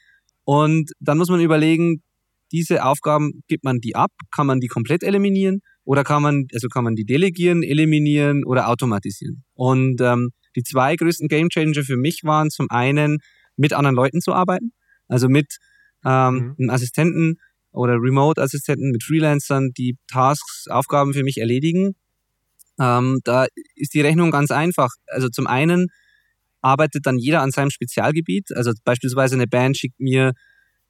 Und dann muss man überlegen, diese Aufgaben gibt man die ab, kann man die komplett eliminieren oder kann man, also kann man die delegieren, eliminieren oder automatisieren. Und ähm, die zwei größten Gamechanger für mich waren zum einen mit anderen Leuten zu arbeiten, also mit ähm, mhm. einem Assistenten oder Remote-Assistenten, mit Freelancern, die Tasks, Aufgaben für mich erledigen. Ähm, da ist die Rechnung ganz einfach. Also zum einen arbeitet dann jeder an seinem Spezialgebiet. Also beispielsweise eine Band schickt mir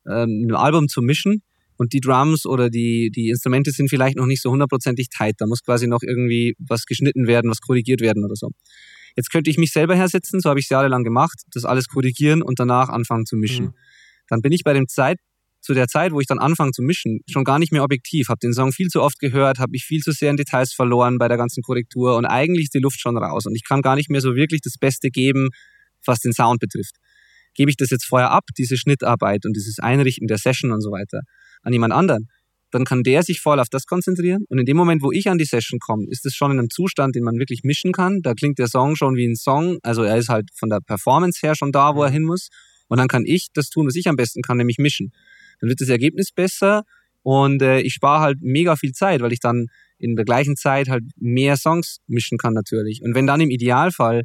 ähm, ein Album zu mischen und die Drums oder die, die Instrumente sind vielleicht noch nicht so hundertprozentig tight. Da muss quasi noch irgendwie was geschnitten werden, was korrigiert werden oder so. Jetzt könnte ich mich selber hersetzen, so habe ich es jahrelang gemacht, das alles korrigieren und danach anfangen zu mischen. Mhm. Dann bin ich bei dem Zeit, zu der Zeit, wo ich dann anfange zu mischen, schon gar nicht mehr objektiv, habe den Song viel zu oft gehört, habe mich viel zu sehr in Details verloren bei der ganzen Korrektur und eigentlich ist die Luft schon raus und ich kann gar nicht mehr so wirklich das Beste geben, was den Sound betrifft. Gebe ich das jetzt vorher ab, diese Schnittarbeit und dieses Einrichten der Session und so weiter, an jemand anderen, dann kann der sich voll auf das konzentrieren. Und in dem Moment, wo ich an die Session komme, ist es schon in einem Zustand, den man wirklich mischen kann. Da klingt der Song schon wie ein Song. Also er ist halt von der Performance her schon da, wo er hin muss. Und dann kann ich das tun, was ich am besten kann, nämlich mischen. Dann wird das Ergebnis besser und äh, ich spare halt mega viel Zeit, weil ich dann in der gleichen Zeit halt mehr Songs mischen kann natürlich. Und wenn dann im Idealfall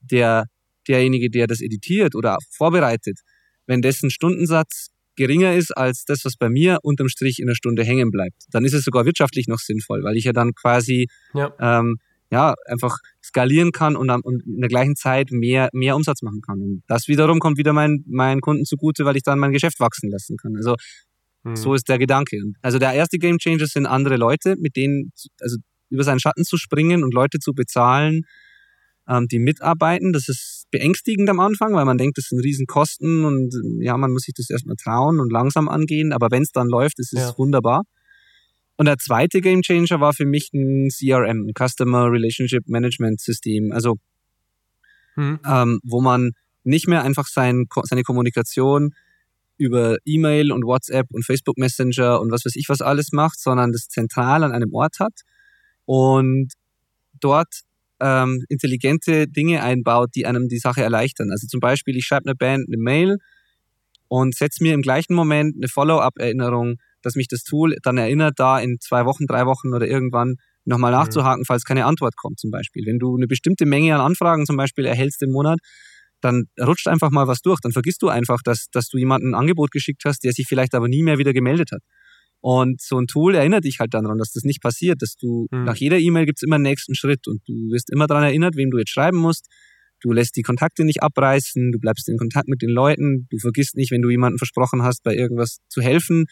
der derjenige, der das editiert oder vorbereitet, wenn dessen Stundensatz geringer ist als das, was bei mir unterm Strich in einer Stunde hängen bleibt. Dann ist es sogar wirtschaftlich noch sinnvoll, weil ich ja dann quasi ja, ähm, ja einfach skalieren kann und, dann, und in der gleichen Zeit mehr, mehr Umsatz machen kann. Und das wiederum kommt wieder meinen meinen Kunden zugute, weil ich dann mein Geschäft wachsen lassen kann. Also mhm. so ist der Gedanke. Also der erste Game Changer sind andere Leute, mit denen, also über seinen Schatten zu springen und Leute zu bezahlen, ähm, die mitarbeiten. Das ist beängstigend am Anfang, weil man denkt, das sind Riesenkosten und ja, man muss sich das erstmal trauen und langsam angehen. Aber wenn es dann läuft, ist es ja. wunderbar. Und der zweite Game Changer war für mich ein CRM, ein Customer Relationship Management System. Also hm. ähm, wo man nicht mehr einfach sein, seine Kommunikation über E-Mail und WhatsApp und Facebook Messenger und was weiß ich was alles macht, sondern das zentral an einem Ort hat und dort ähm, intelligente Dinge einbaut, die einem die Sache erleichtern. Also zum Beispiel, ich schreibe einer Band eine Mail und setze mir im gleichen Moment eine Follow-up-Erinnerung, dass mich das Tool dann erinnert, da in zwei Wochen, drei Wochen oder irgendwann nochmal mhm. nachzuhaken, falls keine Antwort kommt zum Beispiel. Wenn du eine bestimmte Menge an Anfragen zum Beispiel erhältst im Monat, dann rutscht einfach mal was durch. Dann vergisst du einfach, dass, dass du jemanden ein Angebot geschickt hast, der sich vielleicht aber nie mehr wieder gemeldet hat. Und so ein Tool erinnert dich halt daran, dass das nicht passiert, dass du mhm. nach jeder E-Mail gibt's immer einen nächsten Schritt und du wirst immer daran erinnert, wem du jetzt schreiben musst. Du lässt die Kontakte nicht abreißen, du bleibst in Kontakt mit den Leuten, du vergisst nicht, wenn du jemandem versprochen hast, bei irgendwas zu helfen.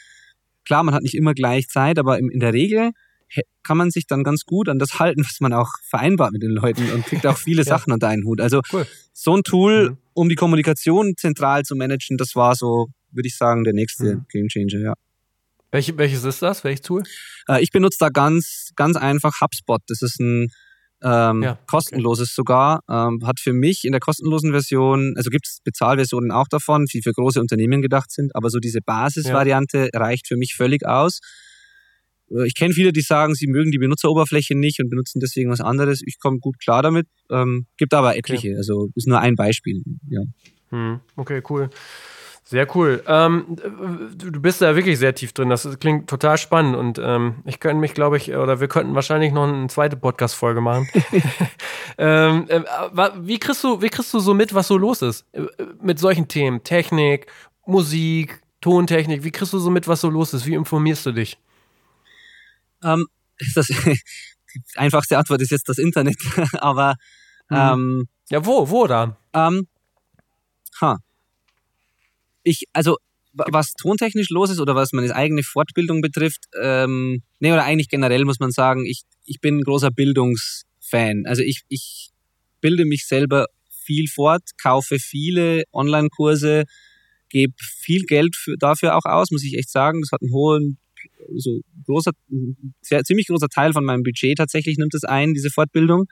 Klar, man hat nicht immer gleich Zeit, aber in der Regel kann man sich dann ganz gut an das halten, was man auch vereinbart mit den Leuten und kriegt auch (laughs) viele ja. Sachen unter einen Hut. Also cool. so ein Tool, mhm. um die Kommunikation zentral zu managen, das war so, würde ich sagen, der nächste mhm. Game Changer, ja. Welche, welches ist das? Welches Tool? Äh, ich benutze da ganz, ganz einfach HubSpot. Das ist ein ähm, ja, kostenloses okay. sogar. Ähm, hat für mich in der kostenlosen Version, also gibt es Bezahlversionen auch davon, die für große Unternehmen gedacht sind, aber so diese Basisvariante ja. reicht für mich völlig aus. Äh, ich kenne viele, die sagen, sie mögen die Benutzeroberfläche nicht und benutzen deswegen was anderes. Ich komme gut klar damit. Ähm, gibt aber etliche, okay. also ist nur ein Beispiel. Ja. Hm, okay, cool. Sehr cool. Ähm, du bist da wirklich sehr tief drin. Das klingt total spannend und ähm, ich könnte mich, glaube ich, oder wir könnten wahrscheinlich noch eine zweite Podcast-Folge machen. (laughs) ähm, äh, wie kriegst du, wie kriegst du so mit, was so los ist äh, mit solchen Themen? Technik, Musik, Tontechnik. Wie kriegst du so mit, was so los ist? Wie informierst du dich? Ähm, das, (laughs) die einfachste Antwort ist jetzt das Internet, (laughs) aber hm. ähm, ja, wo, wo da? Ähm, ha ich, also was tontechnisch los ist oder was meine eigene Fortbildung betrifft, ähm, nee, oder eigentlich generell muss man sagen, ich, ich bin ein großer Bildungsfan. Also ich, ich bilde mich selber viel fort, kaufe viele Online-Kurse, gebe viel Geld für, dafür auch aus, muss ich echt sagen. Das hat einen hohen, so großer, sehr, ziemlich großer Teil von meinem Budget tatsächlich nimmt es ein, diese Fortbildung.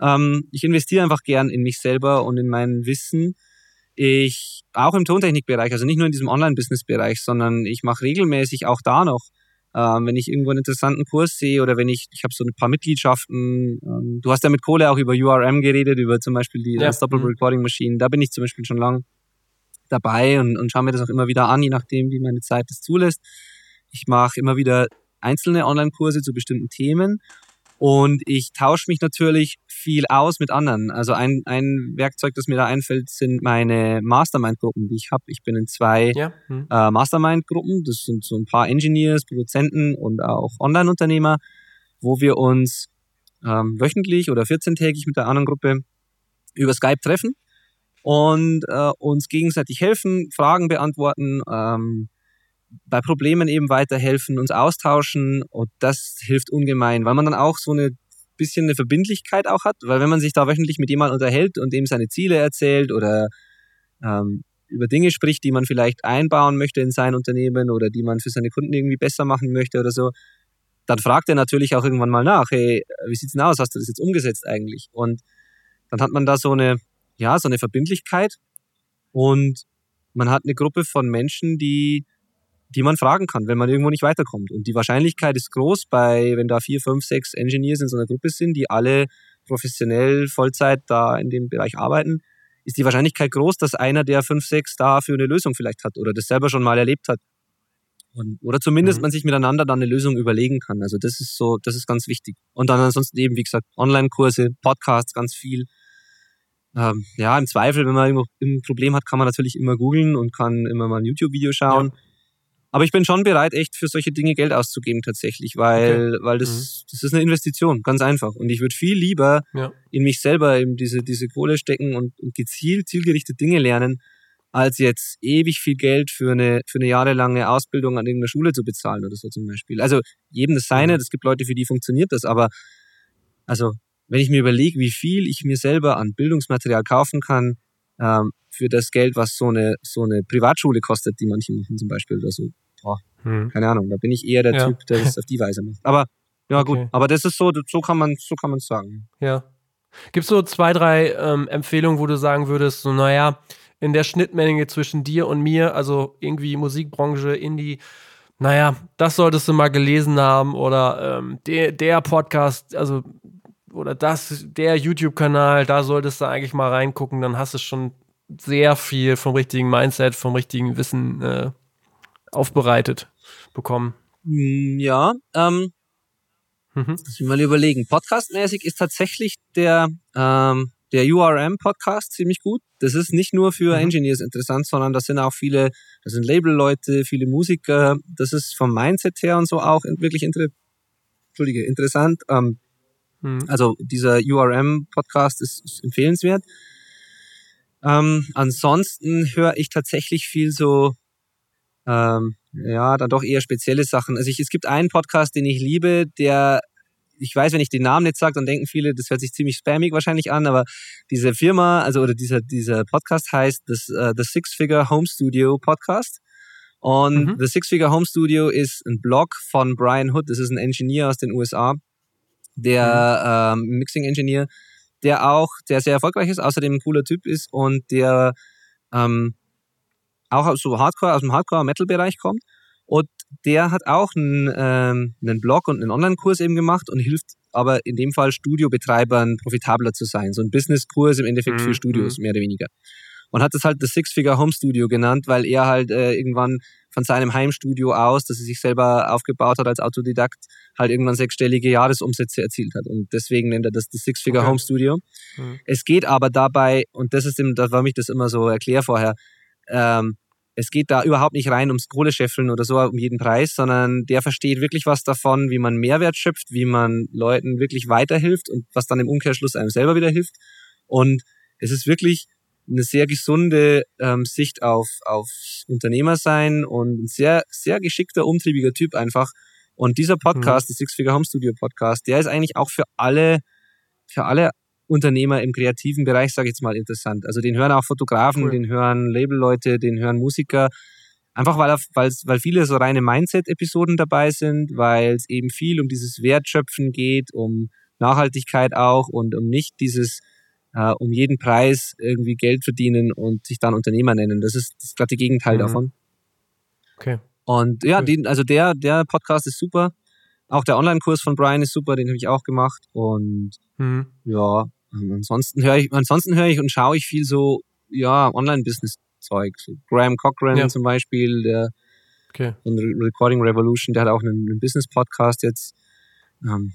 Ähm, ich investiere einfach gern in mich selber und in mein Wissen ich auch im Tontechnikbereich, also nicht nur in diesem Online-Business-Bereich, sondern ich mache regelmäßig auch da noch Ähm, wenn ich irgendwo einen interessanten Kurs sehe oder wenn ich, ich habe so ein paar Mitgliedschaften, ähm, du hast ja mit Kohle auch über URM geredet, über zum Beispiel die ja. Unstoppable mhm. Recording Machine, da bin ich zum Beispiel schon lang dabei und, und schaue mir das auch immer wieder an, je nachdem, wie meine Zeit das zulässt. Ich mache immer wieder einzelne Online-Kurse zu bestimmten Themen und ich tausche mich natürlich viel aus mit anderen. Also ein, ein Werkzeug, das mir da einfällt, sind meine Mastermind-Gruppen, die ich habe. Ich bin in zwei ja. hm. äh, Mastermind-Gruppen. Das sind so ein paar Engineers, Produzenten und auch Online-Unternehmer, wo wir uns ähm, wöchentlich oder 14-tägig mit der anderen Gruppe über Skype treffen und äh, uns gegenseitig helfen, Fragen beantworten, ähm, bei Problemen eben weiterhelfen, uns austauschen und das hilft ungemein, weil man dann auch so eine bisschen eine Verbindlichkeit auch hat, weil wenn man sich da wöchentlich mit jemandem unterhält und dem seine Ziele erzählt oder ähm, über Dinge spricht, die man vielleicht einbauen möchte in sein Unternehmen oder die man für seine Kunden irgendwie besser machen möchte oder so, dann fragt er natürlich auch irgendwann mal nach, hey, wie sieht's denn aus? Hast du das jetzt umgesetzt eigentlich? Und dann hat man da so eine, ja, so eine Verbindlichkeit und man hat eine Gruppe von Menschen, die die man fragen kann, wenn man irgendwo nicht weiterkommt. Und die Wahrscheinlichkeit ist groß, bei, wenn da vier, fünf, sechs Engineers in so einer Gruppe sind, die alle professionell Vollzeit da in dem Bereich arbeiten, ist die Wahrscheinlichkeit groß, dass einer der fünf, sechs dafür eine Lösung vielleicht hat oder das selber schon mal erlebt hat. Und, oder zumindest mhm. man sich miteinander dann eine Lösung überlegen kann. Also das ist so, das ist ganz wichtig. Und dann ansonsten eben, wie gesagt, Online-Kurse, Podcasts, ganz viel. Ähm, ja, im Zweifel, wenn man irgendwo ein Problem hat, kann man natürlich immer googeln und kann immer mal ein YouTube-Video schauen. Ja. Aber ich bin schon bereit, echt für solche Dinge Geld auszugeben tatsächlich, weil, okay. weil das, mhm. das ist eine Investition, ganz einfach. Und ich würde viel lieber ja. in mich selber eben diese, diese Kohle stecken und, und gezielt, zielgerichtet Dinge lernen, als jetzt ewig viel Geld für eine, für eine jahrelange Ausbildung an irgendeiner Schule zu bezahlen oder so zum Beispiel. Also jedem das seine, es mhm. gibt Leute, für die funktioniert das, aber also wenn ich mir überlege, wie viel ich mir selber an Bildungsmaterial kaufen kann, ähm, für das Geld, was so eine, so eine Privatschule kostet, die manche machen zum Beispiel oder so. Boah, hm. Keine Ahnung, da bin ich eher der ja. Typ, der das auf die Weise macht. Aber ja gut, okay. aber das ist so, so kann man, so kann man sagen. Ja. Gibt es so zwei, drei ähm, Empfehlungen, wo du sagen würdest, so naja, in der Schnittmenge zwischen dir und mir, also irgendwie Musikbranche, Indie, naja, das solltest du mal gelesen haben oder ähm, der, der Podcast, also oder das, der YouTube-Kanal, da solltest du eigentlich mal reingucken, dann hast du schon sehr viel vom richtigen Mindset, vom richtigen Wissen äh, aufbereitet bekommen. Hm, ja, ähm, mhm. muss ich mal überlegen. Podcastmäßig ist tatsächlich der, ähm, der URM-Podcast ziemlich gut. Das ist nicht nur für mhm. Engineers interessant, sondern das sind auch viele, das sind Label-Leute, viele Musiker. Das ist vom Mindset her und so auch wirklich inter Entschuldige, interessant. Ähm, mhm. Also dieser URM-Podcast ist, ist empfehlenswert. Ähm, ansonsten höre ich tatsächlich viel so, ähm, ja, dann doch eher spezielle Sachen. Also ich, es gibt einen Podcast, den ich liebe, der, ich weiß, wenn ich den Namen nicht sage, dann denken viele, das hört sich ziemlich spammig wahrscheinlich an, aber diese Firma, also oder dieser, dieser Podcast heißt das, uh, The Six Figure Home Studio Podcast. Und mhm. The Six Figure Home Studio ist ein Blog von Brian Hood, das ist ein Engineer aus den USA, der mhm. ähm, Mixing Engineer, der auch, der sehr erfolgreich ist, außerdem ein cooler Typ ist und der ähm, auch aus so Hardcore, aus dem Hardcore-Metal-Bereich kommt. Und der hat auch einen, ähm, einen Blog und einen Online-Kurs eben gemacht und hilft aber in dem Fall Studiobetreibern profitabler zu sein. So ein Business-Kurs im Endeffekt für mhm. Studios, mehr oder weniger. Und hat das halt das Six-Figure Home Studio genannt, weil er halt äh, irgendwann von seinem Heimstudio aus, das er sich selber aufgebaut hat als Autodidakt, halt irgendwann sechsstellige Jahresumsätze erzielt hat. Und deswegen nennt er das das Six-Figure okay. Home Studio. Mhm. Es geht aber dabei, und das ist eben, da war mich das immer so erklärt vorher, ähm, es geht da überhaupt nicht rein ums Kohlescheffeln oder so um jeden Preis, sondern der versteht wirklich was davon, wie man Mehrwert schöpft, wie man Leuten wirklich weiterhilft und was dann im Umkehrschluss einem selber wieder hilft. Und es ist wirklich eine sehr gesunde ähm, Sicht auf, auf Unternehmer sein und ein sehr, sehr geschickter, umtriebiger Typ einfach. Und dieser Podcast, mhm. der Six Figure Home Studio Podcast, der ist eigentlich auch für alle, für alle Unternehmer im kreativen Bereich, sage ich jetzt mal, interessant. Also den hören auch Fotografen, cool. den hören Labelleute, den hören Musiker. Einfach weil, weil, weil viele so reine Mindset-Episoden dabei sind, weil es eben viel um dieses Wertschöpfen geht, um Nachhaltigkeit auch und um nicht dieses äh, um jeden Preis irgendwie Geld verdienen und sich dann Unternehmer nennen. Das ist, das das Gegenteil mhm. davon. Okay. Und ja, den, also der, der Podcast ist super. Auch der Online-Kurs von Brian ist super, den habe ich auch gemacht. Und Mhm. ja, ansonsten höre ich, ansonsten höre ich und schaue ich viel so, ja, Online-Business-Zeug. So Graham Cochran Ja. zum Beispiel, der Okay. von Re- Recording Revolution, der hat auch einen, einen Business-Podcast jetzt. Ähm,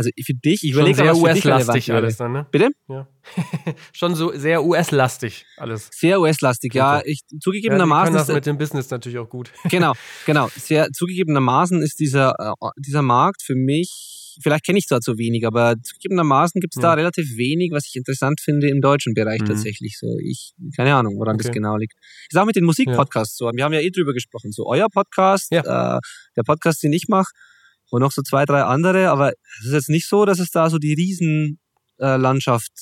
also für dich, ich überlege, sehr US-lastig alles dann, ne? Bitte? Ja. (laughs) Schon so sehr US-lastig alles. Sehr US-lastig, ja. Ich Ja, zugegebenermaßen können das mit dem Business natürlich auch gut. (laughs) genau, genau. Sehr zugegebenermaßen ist dieser äh, dieser Markt für mich, vielleicht kenne ich zwar zu wenig, aber zugegebenermaßen gibt es da Hm. relativ wenig, was ich interessant finde im deutschen Bereich Mhm. tatsächlich. So, ich keine Ahnung, woran das Okay. genau liegt. Ist auch mit den Musikpodcasts so. Wir haben ja eh drüber gesprochen. So euer Podcast, Ja. äh, der Podcast, den ich mache, und noch so zwei, drei andere. Aber es ist jetzt nicht so, dass es da so die riesen äh,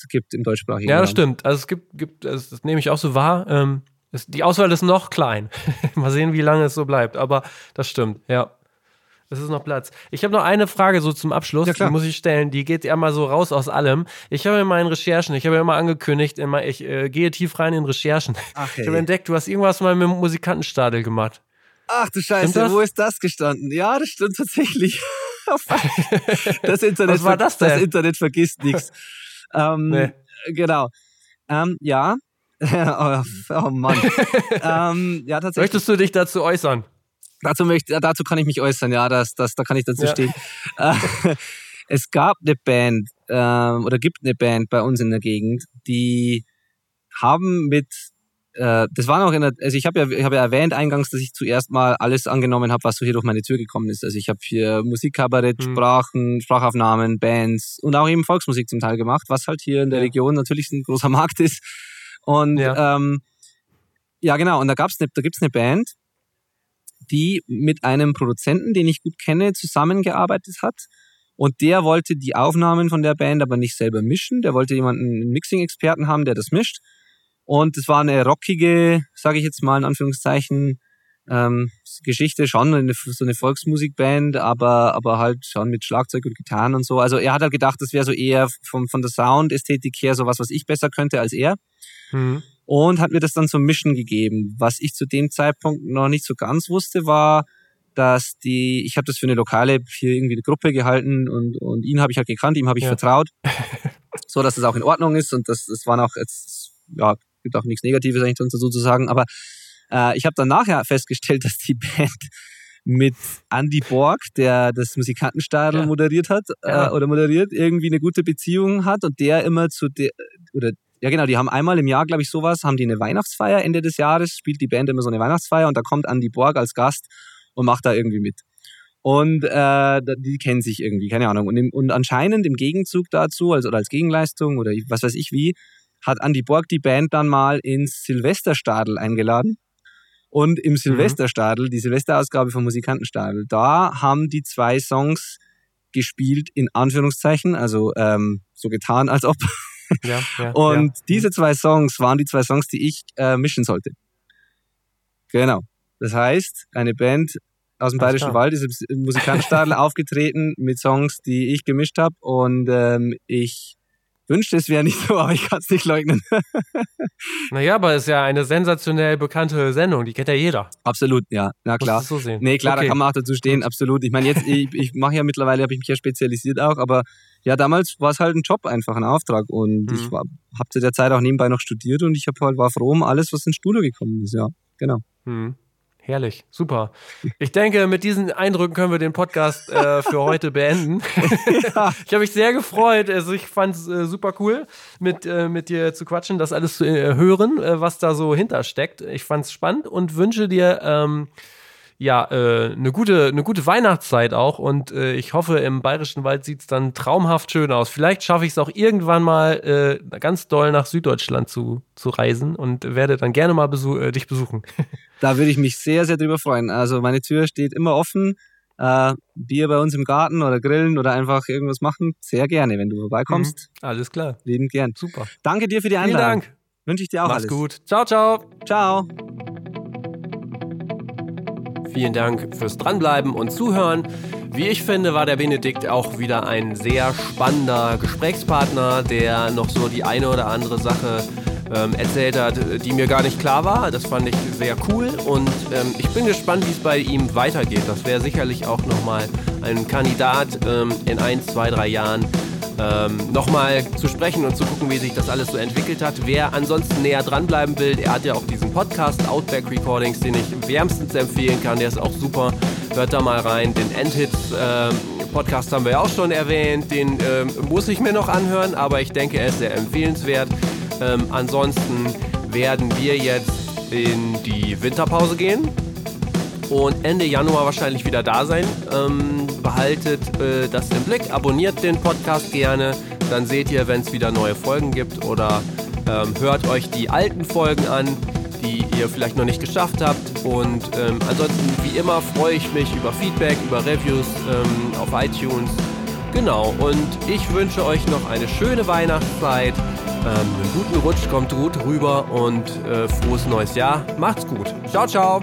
gibt im deutschsprachigen Ja, das Raum. stimmt. Also es gibt, gibt also das nehme ich auch so wahr. Ähm, es, die Auswahl ist noch klein. (laughs) Mal sehen, wie lange es so bleibt. Aber das stimmt, ja. Es ist noch Platz. Ich habe noch eine Frage so zum Abschluss, Ja, die muss ich stellen. Die geht ja mal so raus aus allem. Ich habe in meinen Recherchen, ich habe ja immer angekündigt, immer, ich äh, gehe tief rein in Recherchen. Ach, Ich habe entdeckt, du hast irgendwas mal mit dem Musikantenstadel gemacht. Ach du Scheiße, das? wo ist das gestanden? Ja, das stimmt tatsächlich. (laughs) (laughs) das Internet, Was war das das denn? Internet vergisst nichts. (laughs) Ähm, Nee. Genau. Ähm, ja. oh, oh Mann. ähm, ja, tatsächlich. Möchtest du dich dazu äußern? Dazu, möchte, dazu kann ich mich äußern, ja, das, das, da kann ich dazu Ja. stehen. Äh, es gab eine Band ähm, oder gibt eine Band bei uns in der Gegend, die haben mit äh, das war noch in der, also ich habe ja, ich habe ja erwähnt eingangs, dass ich zuerst mal alles angenommen habe, was so hier durch meine Tür gekommen ist. Also ich habe hier Musikkabarett, Mhm. Sprachen, Sprachaufnahmen, Bands und auch eben Volksmusik zum Teil gemacht, was halt hier in der Ja. Region natürlich ein großer (laughs) Markt ist. Und Ja. ähm, ja genau, und da gab's eine, da gibt's eine Band, die mit einem Produzenten, den ich gut kenne, zusammengearbeitet hat. Und der wollte die Aufnahmen von der Band aber nicht selber mischen. Der wollte jemanden, einen Mixing-Experten haben, der das mischt. Und es war eine rockige, sage ich jetzt mal in Anführungszeichen, ähm, Geschichte, schon eine, so eine Volksmusikband, aber, aber halt schon mit Schlagzeug und Gitarren und so. Also er hat halt gedacht, das wäre so eher vom, von der Soundästhetik her so was, was ich besser könnte als er Mhm. und hat mir das dann zum Mischen gegeben. Was ich zu dem Zeitpunkt noch nicht so ganz wusste, war, dass die, ich habe das für eine lokale hier irgendwie eine Gruppe gehalten und, und ihn habe ich halt gekannt, ihm habe ich Ja. vertraut, (laughs) so dass es auch in Ordnung ist und das, das waren auch jetzt, ja, gibt auch nichts Negatives eigentlich dazu zu sagen, aber äh, ich habe dann nachher festgestellt, (laughs) dass die Band mit Andy Borg, der das Musikantenstadel Ja. moderiert hat Ja. äh, oder moderiert, irgendwie eine gute Beziehung hat und der immer zu der oder ja genau, die haben einmal im Jahr, glaube ich, sowas, haben die eine Weihnachtsfeier Ende des Jahres, spielt die Band immer so eine Weihnachtsfeier und da kommt Andy Borg als Gast und macht da irgendwie mit. Und äh, die kennen sich irgendwie, keine Ahnung. Und, im, und anscheinend im Gegenzug dazu, also oder als Gegenleistung oder was weiß ich wie, hat Andy Borg die Band dann mal ins Silvesterstadel eingeladen. Und im Silvesterstadel, die Silvesterausgabe vom Musikantenstadel, da haben die zwei Songs gespielt, in Anführungszeichen, also ähm, so getan, als ob. Ja, ja, (laughs) Und ja. diese zwei Songs waren die zwei Songs, die ich äh, mischen sollte. Genau. Das heißt, eine Band aus dem Alles Bayerischen klar. Wald ist im Musikantenstadel (laughs) aufgetreten mit Songs, die ich gemischt habe. Und ähm, ich wünschte, es wäre nicht so, aber ich kann es nicht leugnen. (laughs) Naja, aber ist ja eine sensationell bekannte Sendung, die kennt ja jeder. Absolut, ja. Na klar. so sehen. Nee, klar, okay. da kann man auch dazu stehen, absolut. Ich meine, jetzt, (laughs) ich, ich mache ja mittlerweile, habe ich mich ja spezialisiert auch, aber ja, damals war es halt ein Job, einfach ein Auftrag. Und Mhm. ich habe zu der Zeit auch nebenbei noch studiert und ich hab halt, war froh um alles, was ins Studio gekommen ist, ja. Genau. Hm. Herrlich, super. Ich denke, mit diesen Eindrücken können wir den Podcast äh, für heute beenden. (laughs) ja. Ich habe mich sehr gefreut. Also ich fand es äh, super cool, mit, äh, mit dir zu quatschen, das alles zu äh, hören, äh, was da so hintersteckt. Ich fand es spannend und wünsche dir ähm, ja äh, eine gute, eine gute Weihnachtszeit auch. Und ich hoffe, im Bayerischen Wald sieht es dann traumhaft schön aus. Vielleicht schaffe ich es auch irgendwann mal ganz doll nach Süddeutschland zu, zu reisen und werde dann gerne mal besu äh, dich besuchen. (laughs) Da würde ich mich sehr, sehr drüber freuen. Also meine Tür steht immer offen. Äh, Bier bei uns im Garten oder grillen oder einfach irgendwas machen, sehr gerne, wenn du vorbeikommst. Alles klar. Liebend gern. Super. Danke dir für die Mhm. Vielen Einladung. Dank. Wünsche ich dir auch Mach's alles. gut. Ciao, ciao. Ciao. Vielen Dank fürs Dranbleiben und Zuhören. Wie ich finde, war der Benedikt auch wieder ein sehr spannender Gesprächspartner, der noch so die eine oder andere Sache ähm, erzählt hat, die mir gar nicht klar war. Das fand ich sehr cool und ähm, ich bin gespannt, wie es bei ihm weitergeht. Das wäre sicherlich auch nochmal ein Kandidat ähm, in ein, zwei, drei Jahren ähm, nochmal zu sprechen und zu gucken, wie sich das alles so entwickelt hat. Wer ansonsten näher dranbleiben will, er hat ja auch diesen Podcast Outback Recordings, den ich wärmstens empfehlen kann. Der ist auch super. Hört da mal rein. Den Endhits äh, Podcast haben wir ja auch schon erwähnt. Den äh, muss ich mir noch anhören, aber ich denke, er ist sehr empfehlenswert. Ähm, ansonsten werden wir jetzt in die Winterpause gehen und Ende Januar wahrscheinlich wieder da sein. Ähm, behaltet äh, das im Blick, abonniert den Podcast gerne, dann seht ihr, wenn es wieder neue Folgen gibt oder ähm, hört euch die alten Folgen an, die ihr vielleicht noch nicht geschafft habt. Und ähm, ansonsten, wie immer, freue ich mich über Feedback, über Reviews ähm, auf iTunes. Genau, und ich wünsche euch noch eine schöne Weihnachtszeit. Ähm, einen guten Rutsch, kommt gut rüber und äh, frohes neues Jahr. Macht's gut. Ciao, ciao.